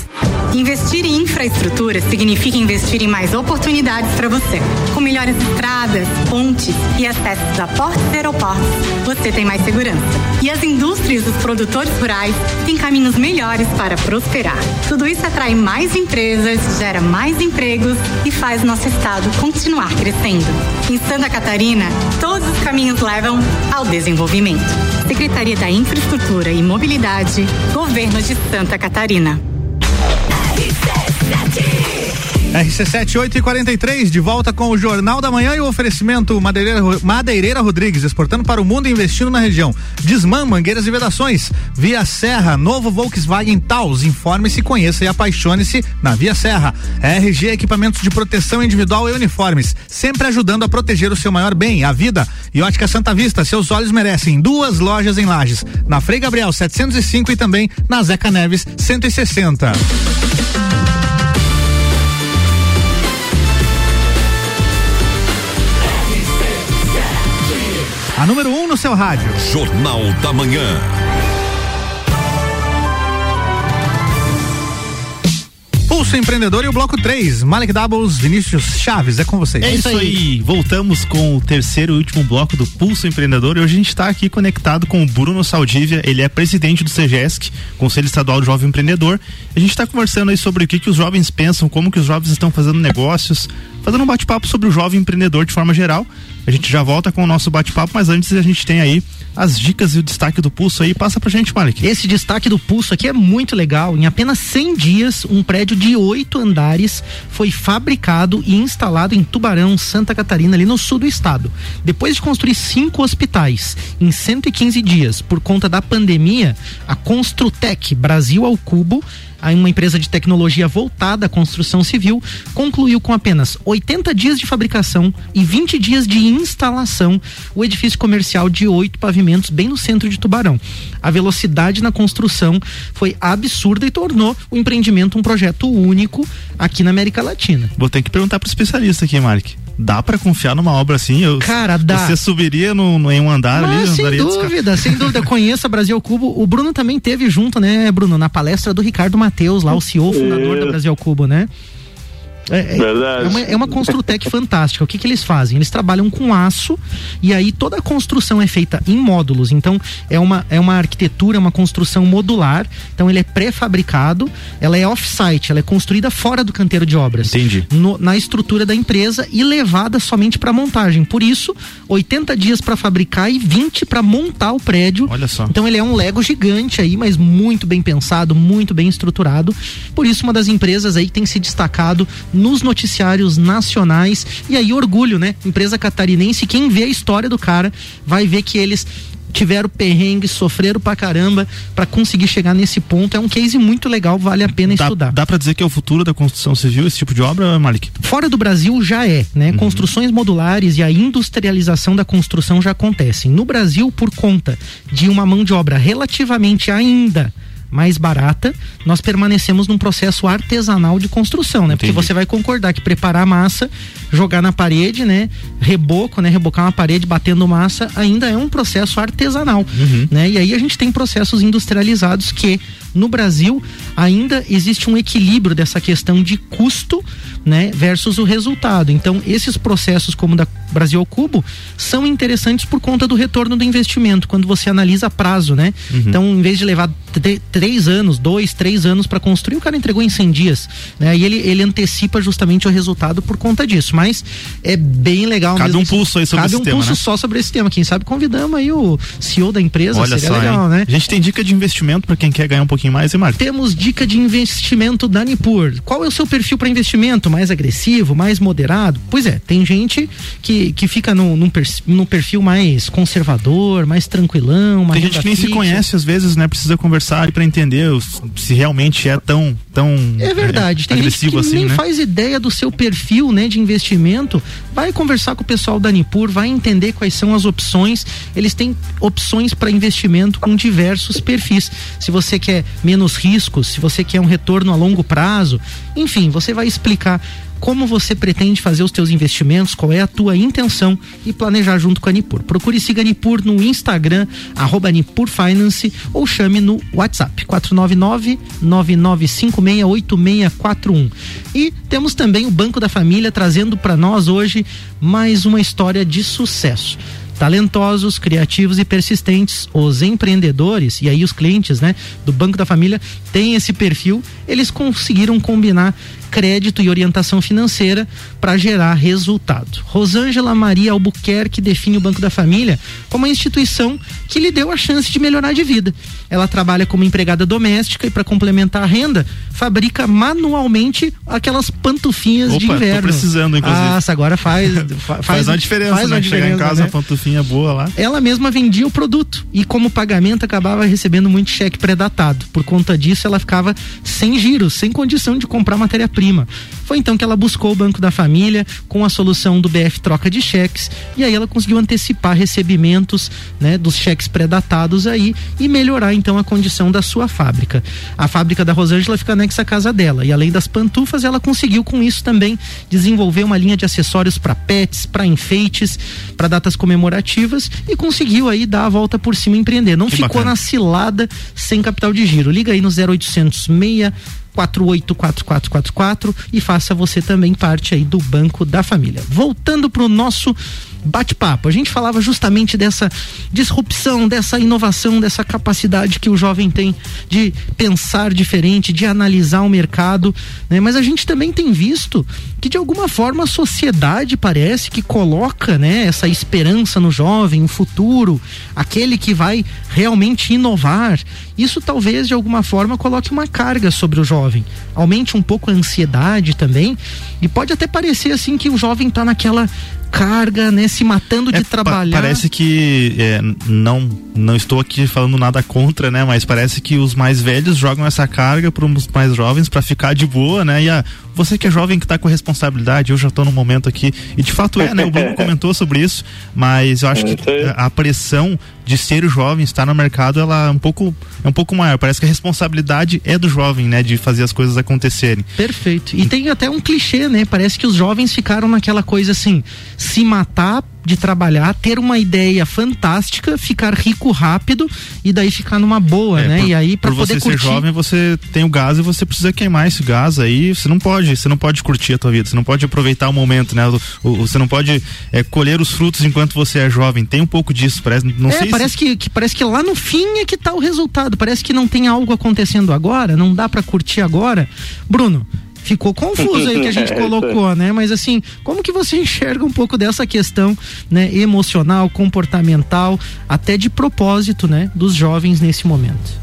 Investir em infraestrutura significa investir em mais oportunidades para você. Com melhores estradas, pontes e acessos a portos e aeroportos, você tem mais segurança. E as indústrias dos produtores rurais têm caminhos melhores para prosperar. Tudo isso atrai mais empresas, gera mais empregos e faz nosso estado continuar crescendo. Em Santa Catarina, todos os caminhos levam ao desenvolvimento. Secretaria da Infraestrutura e Mobilidade, Governo de Santa Catarina. Nazi! RC7 8 e 43 de volta com o Jornal da Manhã e o oferecimento Madeireira, Madeireira Rodrigues, exportando para o mundo e investindo na região. Desmã, mangueiras e vedações. Via Serra, novo Volkswagen Taos. Informe-se, conheça e apaixone-se na Via Serra. RG Equipamentos de Proteção Individual e Uniformes, sempre ajudando a proteger o seu maior bem, a vida. E Ótica Santa Vista, seus olhos merecem. Duas lojas em Lages, na Frei Gabriel 705 e também na Zeca Neves 160. A número 1 um no seu rádio. Jornal da Manhã. Pulso Empreendedor e o Bloco 3. Malik Doubles, Vinícius Chaves, é com vocês. É isso aí. Voltamos com o terceiro e último bloco do Pulso Empreendedor e hoje a gente está aqui conectado com o Bruno Saldívia. Ele é presidente do CGESC, Conselho Estadual do Jovem Empreendedor. A gente está conversando aí sobre o que, que os jovens pensam, como que os jovens estão fazendo negócios, fazendo um bate-papo sobre o jovem empreendedor de forma geral. A gente já volta com o nosso bate-papo, mas antes a gente tem aí as dicas e o destaque do pulso aí. Passa pra gente, Malik. Esse destaque do pulso aqui é muito legal. Em apenas 100 dias, um prédio de oito andares foi fabricado e instalado em Tubarão, Santa Catarina, ali no sul do estado. Depois de construir cinco hospitais em 115 dias por conta da pandemia, a Construtec Brasil ao Cubo uma empresa de tecnologia voltada à construção civil concluiu com apenas 80 dias de fabricação e 20 dias de instalação o edifício comercial de oito pavimentos bem no centro de Tubarão. A velocidade na construção foi absurda e tornou o empreendimento um projeto único aqui na América Latina. Vou ter que perguntar pro especialista aqui, Mark. Dá para confiar numa obra assim? Eu, Cara, dá. Você subiria no, no, em um andar Mas, ali? sem dúvida, sem dúvida. Conheço a Brasil Cubo. O Bruno também teve junto, né, Bruno, na palestra do Ricardo Mateus, lá o CEO fundador da Brasil Cubo, né? É, é- Verdade. é uma, é uma Construtec fantástica. O que, que eles fazem? Eles trabalham com aço e aí toda a construção é feita em módulos. Então é uma, é uma arquitetura, uma construção modular. Então ele é pré-fabricado, ela é off-site, ela é construída fora do canteiro de obras. Entendi. No- na estrutura da empresa e levada somente para montagem. Por isso, 80 dias para fabricar e 20 para montar o prédio. Olha só. Então ele é um Lego gigante aí, mas muito bem pensado, muito bem estruturado. Por isso, uma das empresas aí que tem se destacado nos noticiários nacionais. E aí, orgulho, né? Empresa catarinense. Quem vê a história do cara vai ver que eles tiveram perrengue, sofreram pra caramba pra conseguir chegar nesse ponto. É um case muito legal, vale a pena Dá, estudar. dá para dizer que é o futuro da construção civil, esse tipo de obra, Malik? Fora do Brasil já é, né? Construções modulares e a industrialização da construção já acontecem. No Brasil, por conta de uma mão de obra relativamente ainda mais barata, nós permanecemos num processo artesanal de construção, né? Porque Entendi. você vai concordar que preparar a massa, jogar na parede, né? Reboco, né? Rebocar uma parede batendo massa ainda é um processo artesanal, né? E aí a gente tem processos industrializados que no Brasil ainda existe um equilíbrio dessa questão de custo, né, versus o resultado. Então, esses processos como da Brasil ao Cubo são interessantes por conta do retorno do investimento, quando você analisa prazo, né? Uhum. Então, em vez de levar três anos, dois, três anos para construir, o cara entregou em 100 dias, né? E ele, ele antecipa justamente o resultado por conta disso. Mas é bem legal Cabe mesmo. um pulso aí sobre Cabe esse um tema, pulso né? só sobre esse tema. Quem sabe convidamos aí o CEO da empresa, Olha seria só, legal, hein? né? A gente tem dica de investimento para quem quer ganhar um pouquinho mais, hein, Marco? Temos dica de investimento da Nipur. Qual é o seu perfil para investimento? Mais agressivo, mais moderado? Pois é, tem gente que, que fica no, num, pers- num perfil mais conservador, mais tranquilão, mais Tem gente que nem se conhece às vezes, né? Precisa conversar para entender os- se realmente é tão tão É verdade, tem gente agressivo que assim, nem né? faz ideia do seu perfil, né, de investimento. Vai conversar com o pessoal da Nipur, vai entender quais são as opções. Eles têm opções para investimento com diversos perfis. Se você quer menos riscos, se você quer um retorno a longo prazo, enfim, você vai explicar como você pretende fazer os teus investimentos, qual é a tua intenção e planejar junto com a Nipur. Procure siga Nipur no Instagram, arroba Nipur Finance ou chame no WhatsApp 499-9956-8641. E temos também o Banco da Família trazendo para nós hoje mais uma história de sucesso. Talentosos, criativos e persistentes, os empreendedores e aí os clientes, né, do Banco da Família têm esse perfil, eles conseguiram combinar crédito e orientação financeira para gerar resultado. Rosângela Maria Albuquerque define o Banco da Família como uma instituição que lhe deu a chance de melhorar de vida. Ela trabalha como empregada doméstica e para complementar a renda, fabrica manualmente aquelas pantufinhas de Opa, tô inverno. precisando, inclusive. Nossa, agora faz (laughs) faz, Faz, uma diferença, faz né? uma Chegar em diferença, casa, né? uma pantufinha boa lá. Ela mesma vendia o produto e como pagamento acabava recebendo muito cheque pré-datado. Por conta disso, ela ficava sem giros, sem condição de comprar matéria-prima. Foi então que ela buscou o Banco da Família com a solução do BF troca de cheques e aí ela conseguiu antecipar recebimentos, né, dos cheques pré-datados aí e melhorar então a condição da sua fábrica. A fábrica da Rosângela fica anexa à casa dela e além das pantufas, ela conseguiu com isso também desenvolver uma linha de acessórios para pets, para enfeites, para datas comemorativas e conseguiu aí dar a volta por cima e empreender. Não Que ficou bacana. na cilada sem capital de giro. Liga aí no 0800 6 484444 e faça você também parte aí do Banco da Família. Voltando para o nosso bate-papo, a gente falava justamente dessa disrupção, dessa inovação, dessa capacidade que o jovem tem de pensar diferente, de analisar o mercado, né? Mas a gente também tem visto que de alguma forma a sociedade parece que coloca, né, essa esperança no jovem, o futuro, aquele que vai realmente inovar. Isso talvez de alguma forma coloque uma carga sobre o jovem, aumente um pouco a ansiedade também e pode até parecer assim que o jovem está naquela carga, né, se matando de É, pa- trabalhar. parece que é, não não estou aqui falando nada contra, né? Mas parece que os mais velhos jogam essa carga para os mais jovens para ficar de boa, né? E a, você que é jovem que está com responsabilidade, eu já estou no momento aqui e de fato é, né? O Bruno (laughs) comentou sobre isso, mas eu acho que a pressão de ser jovem, estar no mercado, ela é um pouco é um pouco maior. Parece que a responsabilidade é do jovem, né? De fazer as coisas acontecerem. Perfeito. E tem até um clichê, né? Parece que os jovens ficaram naquela coisa assim, se matar de trabalhar, ter uma ideia fantástica, ficar rico rápido e daí ficar numa boa, É, né? por- e aí para poder você curtir. ser jovem, você tem o gás e você precisa queimar esse gás aí. Você não pode, você não pode curtir a tua vida, você não pode aproveitar o momento, né? Você não pode é, colher os frutos enquanto você é jovem. Tem um pouco disso, parece. Não é, sei parece se... que, que parece que lá no fim é que tá o resultado. Parece que não tem algo acontecendo agora, não dá para curtir agora. Bruno, ficou confuso aí que a gente (laughs) É, colocou, né? Mas assim, como que você enxerga um pouco dessa questão, né, emocional, comportamental, até de propósito, né, dos jovens nesse momento?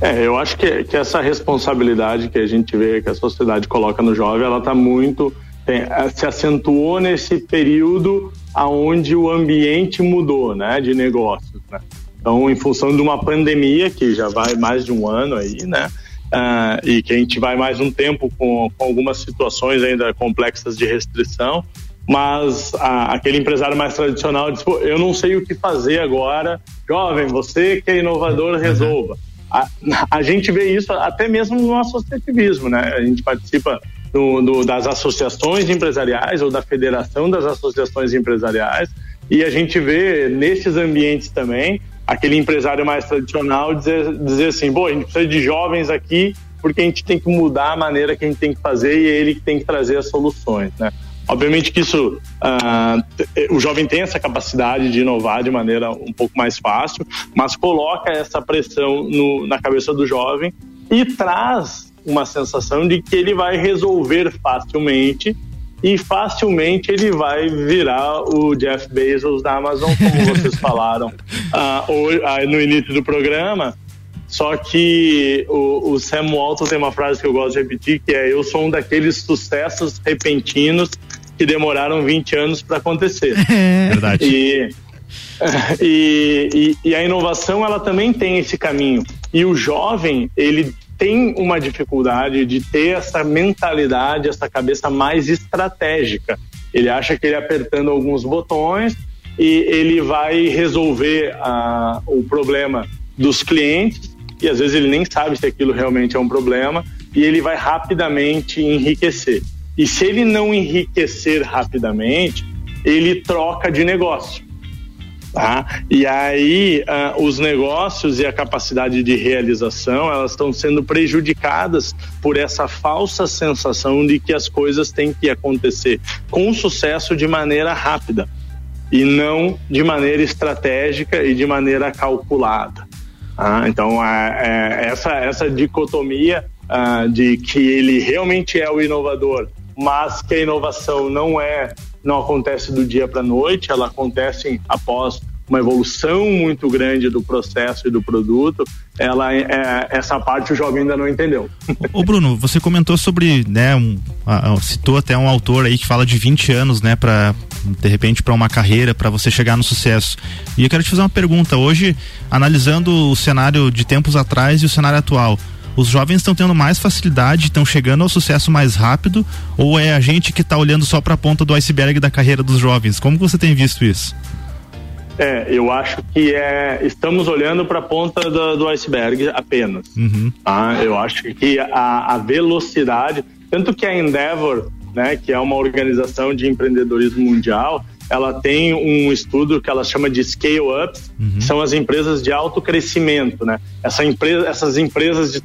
É, eu acho que, que essa responsabilidade que a gente vê que a sociedade coloca no jovem, ela está muito tem, eh, se acentuou nesse período aonde o ambiente mudou, né, de negócios, né? Então, em função de uma pandemia que já vai mais de um ano aí, né, ah, e que a gente vai mais um tempo com, com algumas situações ainda complexas de restrição, mas a- aquele empresário mais tradicional diz, eu não sei o que fazer agora, jovem, você que é inovador, resolva. A, a gente vê isso até mesmo no associativismo, né? A gente participa do- do- das associações empresariais ou da federação das associações empresariais e a gente vê nesses ambientes também aquele empresário mais tradicional dizer, dizer assim, bom, a gente precisa de jovens aqui porque a gente tem que mudar a maneira que a gente tem que fazer e é ele que tem que trazer as soluções, né? Obviamente que isso, ah, o jovem tem essa capacidade de inovar de maneira um pouco mais fácil, mas coloca essa pressão no, na cabeça do jovem e traz uma sensação de que ele vai resolver facilmente e facilmente ele vai virar o Jeff Bezos da Amazon, como vocês falaram (laughs) ah, ah, no início do programa. Só que o, o Sam Walton tem uma frase que eu gosto de repetir, que é eu sou um daqueles sucessos repentinos que demoraram 20 anos para acontecer. (laughs) É. Verdade. E, (laughs) e, e, e a inovação ela também tem esse caminho. E o jovem, ele tem uma dificuldade de ter essa mentalidade, essa cabeça mais estratégica. Ele acha que ele apertando alguns botões e ele vai resolver uh, o problema dos clientes e às vezes ele nem sabe se aquilo realmente é um problema e ele vai rapidamente enriquecer. E se ele não enriquecer rapidamente, ele troca de negócio. Tá? E aí uh, os negócios e a capacidade de realização elas estão sendo prejudicadas por essa falsa sensação de que as coisas têm que acontecer com sucesso de maneira rápida e não de maneira estratégica e de maneira calculada. Tá? então é, essa essa dicotomia uh, de que ele realmente é o inovador, mas que a inovação não é não acontece do dia para a noite, ela acontece após uma evolução muito grande do processo e do produto, ela é, essa parte o jovem ainda não entendeu. Ô Bruno, você comentou sobre, né, um, citou até um autor aí que fala de 20 anos, né, para de repente para uma carreira, para você chegar no sucesso. E eu quero te fazer uma pergunta, hoje, analisando o cenário de tempos atrás e o cenário atual, os jovens estão tendo mais facilidade, estão chegando ao sucesso mais rápido, ou é a gente que está olhando só para a ponta do iceberg da carreira dos jovens? Como você tem visto isso? É, eu acho que é, estamos olhando para a ponta do, do, iceberg apenas. Uhum. Tá? Eu acho que a, a, velocidade, tanto que a Endeavor, né, que é uma organização de empreendedorismo mundial, ela tem um estudo que ela chama de scale ups, uhum. são as empresas de alto crescimento, né? Essa empresa, essas empresas de,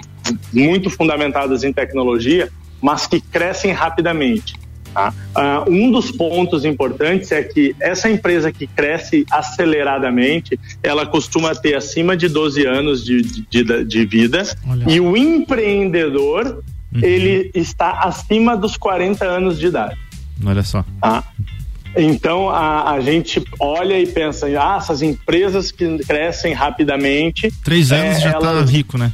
muito fundamentadas em tecnologia, mas que crescem rapidamente. Tá? Uh, um dos pontos importantes é que essa empresa que cresce aceleradamente, ela costuma ter acima de 12 anos de, de, de vida Olha. e o empreendedor, uhum. ele está acima dos 40 anos de idade. Olha só. Tá? Então a, a gente olha e pensa, ah, essas empresas que crescem rapidamente. Três anos é, já está elas... rico, né?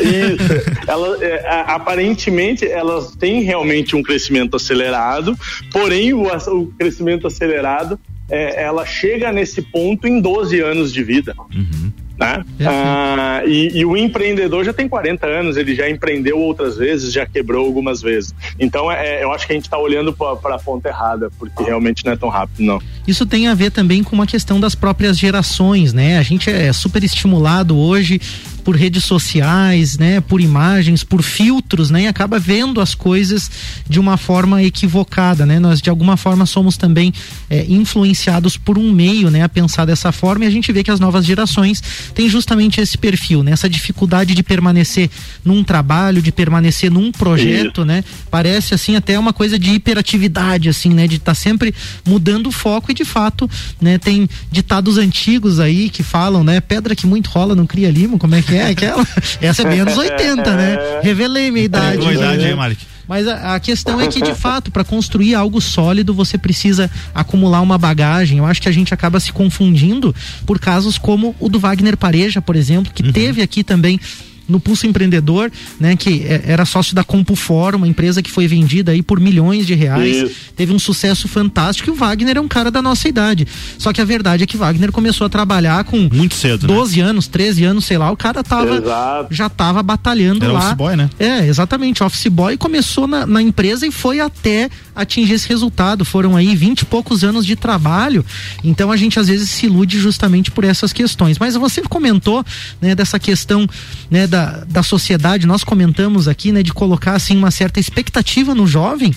Isso. Ela, é, aparentemente, elas têm realmente um crescimento acelerado, porém, o, o crescimento acelerado, é, ela chega nesse ponto em 12 anos de vida. Uhum. Né? Ah, e, e, o empreendedor já tem 40 anos, ele já empreendeu outras vezes, já quebrou algumas vezes. Então, é, eu acho que a gente está olhando para a ponta errada, porque realmente não é tão rápido, não. Isso tem a ver também com uma questão das próprias gerações, né? A gente é super estimulado hoje por redes sociais, né, por imagens, por filtros, né, e acaba vendo as coisas de uma forma equivocada, né? Nós de alguma forma somos também é, influenciados por um meio, né, a pensar dessa forma e a gente vê que as novas gerações têm justamente esse perfil, né, essa dificuldade de permanecer num trabalho, de permanecer num projeto, Isso. né? Parece assim até uma coisa de hiperatividade, assim, né, de estar tá sempre mudando o foco e de fato, né, tem ditados antigos aí que falam, né, pedra que muito rola não cria limo, como é que é? É aquela. Essa é bem anos 80, né? (laughs) Revelei minha idade. Boa idade, hein, Malik? Mas a, a, questão é que, de fato, para construir algo sólido, você precisa acumular uma bagagem. Eu acho que a gente acaba se confundindo por casos como o do Wagner Pareja, por exemplo, que uhum. teve aqui também no Pulso Empreendedor, né, que é, era sócio da Compufor, uma empresa que foi vendida aí por milhões de reais, Isso. teve um sucesso fantástico e o Wagner é um cara da nossa idade. Só que a verdade é que Wagner começou a trabalhar com muito cedo, 12 né? anos, 13 anos, sei lá, o cara tava Exato. já tava batalhando era lá. Office boy, né? É, exatamente, office boy começou na, na empresa e foi até atingir esse resultado. Foram aí 20 e poucos anos de trabalho. Então a gente às vezes se ilude justamente por essas questões. Mas você comentou, né, dessa questão, né, da da, da sociedade, nós comentamos aqui, né, de colocar assim uma certa expectativa no jovem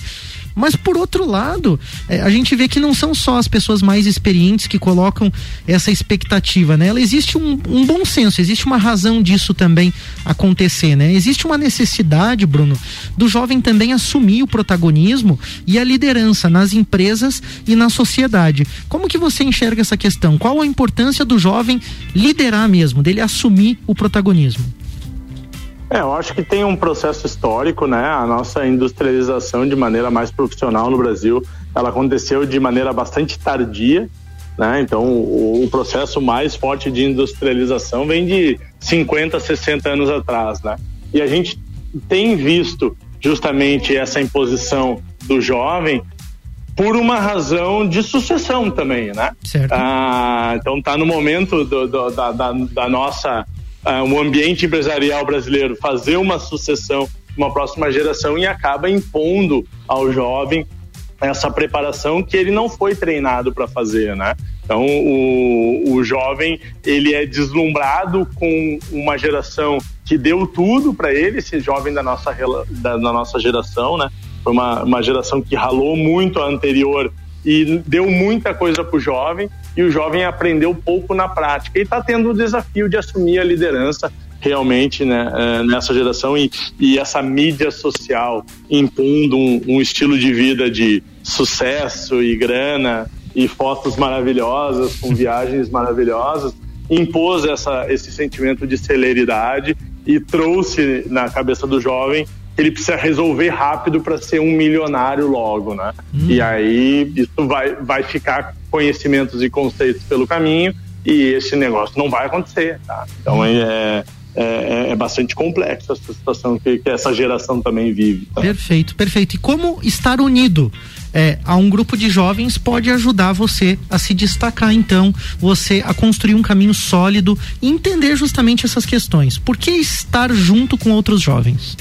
Mas por outro lado, é, a gente vê que não são só as pessoas mais experientes que colocam essa expectativa, né? Ela existe um, um bom senso, existe uma razão disso também acontecer, né? Existe uma necessidade, Bruno, do jovem também assumir o protagonismo e a liderança nas empresas e na sociedade. Como que você enxerga essa questão? Qual a importância do jovem liderar mesmo, dele assumir o protagonismo? É, eu acho que tem um processo histórico, né? A nossa industrialização de maneira mais profissional no Brasil, ela aconteceu de maneira bastante tardia, né? Então, o, o processo mais forte de industrialização vem de 50, 60 anos atrás, né? E a gente tem visto justamente essa imposição do jovem por uma razão de sucessão também, né? Certo. Ah, então tá no momento do, do, da, da, da, nossa uh, um ambiente empresarial brasileiro fazer uma sucessão, uma próxima geração e acaba impondo ao jovem essa preparação que ele não foi treinado para fazer, né? Então o, o jovem ele é deslumbrado com uma geração que deu tudo para ele, esse jovem da nossa da, da nossa geração, né? Foi uma, uma geração que ralou muito a anterior e deu muita coisa para o jovem e o jovem aprendeu pouco na prática. E está tendo o desafio de assumir a liderança realmente né, é, nessa geração. E, e essa mídia social impondo um, um, estilo de vida de sucesso e grana e fotos maravilhosas com viagens (laughs) maravilhosas impôs essa, esse sentimento de celeridade e trouxe na cabeça do jovem ele precisa resolver rápido para ser um milionário logo, né? Hum. E aí isso vai, vai ficar conhecimentos e conceitos pelo caminho e esse negócio não vai acontecer, tá? Então hum. é, é, é, bastante complexo essa situação que, que essa geração também vive. Tá? Perfeito, perfeito. E como estar unido? É, a um grupo de jovens pode ajudar você a se destacar, então, você a construir um caminho sólido e entender justamente essas questões. Por que estar junto com outros jovens?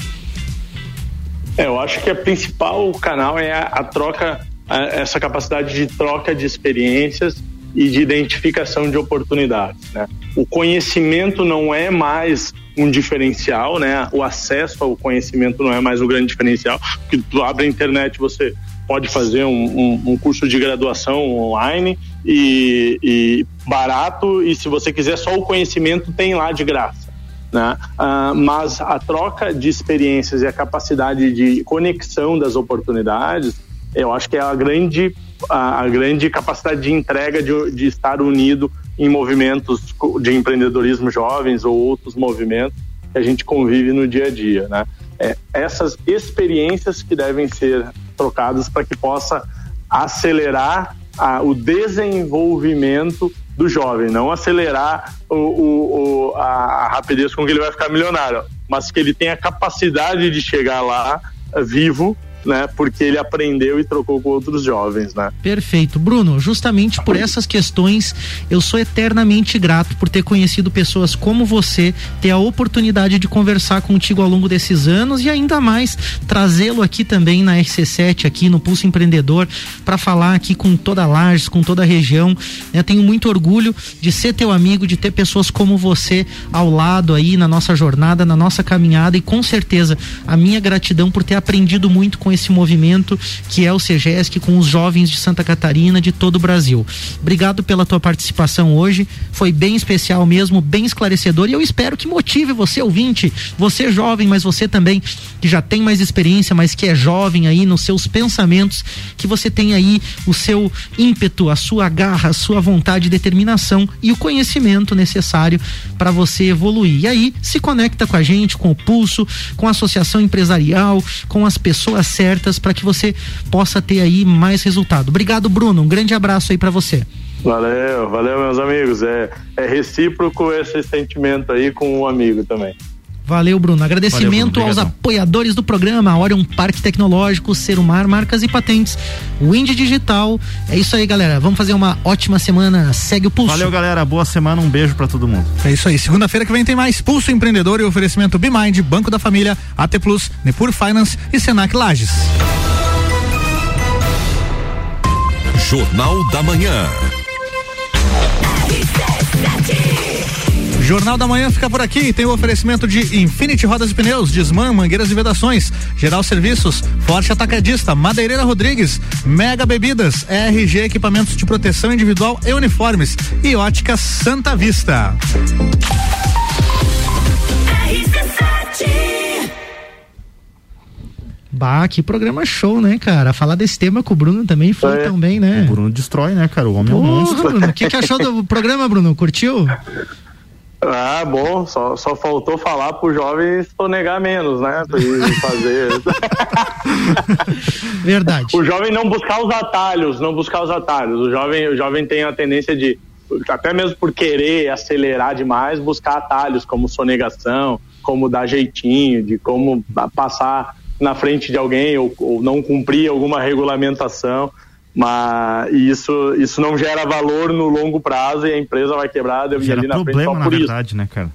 É, eu acho que a principal canal é a, a troca, a, essa capacidade de troca de experiências e de identificação de oportunidades. Né? O conhecimento não é mais um diferencial, né? O acesso ao conhecimento não é mais um grande diferencial, porque tu abre a internet, você pode fazer um, um, um curso de graduação online e, e, barato, e se você quiser só o conhecimento, tem lá de graça. Né? Uh, mas a troca de experiências e a capacidade de conexão das oportunidades, eu acho que é a grande, a, grande capacidade de entrega de, de estar unido em movimentos de empreendedorismo jovens ou outros movimentos que a gente convive no dia a dia. Né? É, essas experiências que devem ser trocadas para que possa acelerar a, o desenvolvimento do jovem, não acelerar o, o, o, a, a rapidez com que ele vai ficar milionário, mas que ele tenha capacidade de chegar lá vivo né? Porque ele aprendeu e trocou com outros jovens, né? Perfeito. Bruno, justamente por essas questões, eu sou eternamente grato por ter conhecido pessoas como você, ter a oportunidade de conversar contigo ao longo desses anos e ainda mais trazê-lo aqui também na RC7, aqui no Pulso Empreendedor, para falar aqui com toda a Lages, com toda a região. Eu tenho muito orgulho de ser teu amigo, de ter pessoas como você ao lado aí na nossa jornada, na nossa caminhada e com certeza a minha gratidão por ter aprendido muito com esse movimento que é o CEGESC com os jovens de Santa Catarina, de todo o Brasil. Obrigado pela tua participação hoje, foi bem especial mesmo, bem esclarecedor e eu espero que motive você ouvinte, você jovem, mas você também que já tem mais experiência, mas que é jovem aí nos seus pensamentos, que você tenha aí o seu ímpeto, a sua garra, a sua vontade, determinação e o conhecimento necessário para você evoluir. E aí se conecta com a gente, com o Pulso, com a associação empresarial, com as pessoas certas para que você possa ter aí mais resultado. Obrigado, Bruno. Um grande abraço aí para você. Valeu, valeu, meus amigos. É, é recíproco esse sentimento aí com o um amigo também. Valeu, Bruno. Agradecimento Valeu, Bruno. aos apoiadores do programa, Orion Parque Tecnológico, Serumar Marcas e Patentes, Wind Digital. É isso aí, galera. Vamos fazer uma ótima semana. Segue o pulso. Valeu, galera. Boa semana. Um beijo para todo mundo. É isso aí. Segunda-feira que vem tem mais Pulso Empreendedor e oferecimento Bimind, Banco da Família, AT Plus, Nepur Finance e Senac Lages. Jornal da Manhã. Jornal da Manhã fica por aqui. Tem o oferecimento de Infinity Rodas e Pneus, Desmã, Mangueiras e Vedações, Geral Serviços, Forte Atacadista, Madeireira Rodrigues, Mega Bebidas, RG Equipamentos de Proteção Individual e Uniformes e Ótica Santa Vista. Bah, que programa show, né, cara? Falar desse tema com o Bruno também foi É. tão bem, né? O Bruno destrói, né, cara? O homem é um Porra, monstro. Bruno, o que, que achou do (laughs) programa, Bruno? Curtiu? Ah, bom, só, só faltou falar pro jovem sonegar menos, né? Pra ele fazer. (laughs) Verdade. o jovem não buscar os atalhos, não buscar os atalhos. O jovem, o jovem tem a tendência de, até mesmo por querer acelerar demais, buscar atalhos como sonegação, como dar jeitinho, de como passar na frente de alguém ou, ou não cumprir alguma regulamentação. Mas e isso, isso não gera valor no longo prazo e a empresa vai quebrar e Gera ali na frente problema, só na por isso verdade, né, cara?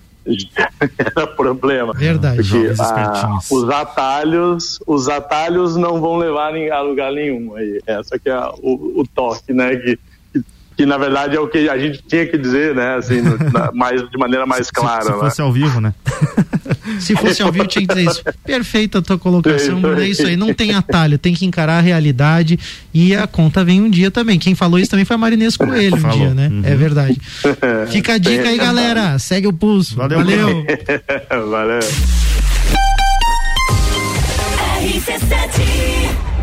era problema. Verdade. Porque ah, os atalhos, os atalhos não vão levar a lugar nenhum. Aí, essa que é a- o, o toque, né? Que, que, na verdade é o que a gente tinha que dizer, né? Assim, no- na- (laughs) mais, de maneira mais clara. Se né? fosse ao vivo, né? (laughs) Se fosse ao vivo, tinha que dizer isso. Perfeita a tua colocação, É isso. É aí. isso aí. Não tem atalho, tem que encarar a realidade e a conta vem um dia também. Quem falou isso também foi a Marinês Coelho um Falou. dia, né? Uhum. É verdade. (laughs) Fica a dica aí, galera. Segue o pulso. Valeu, Valeu. Valeu. RC7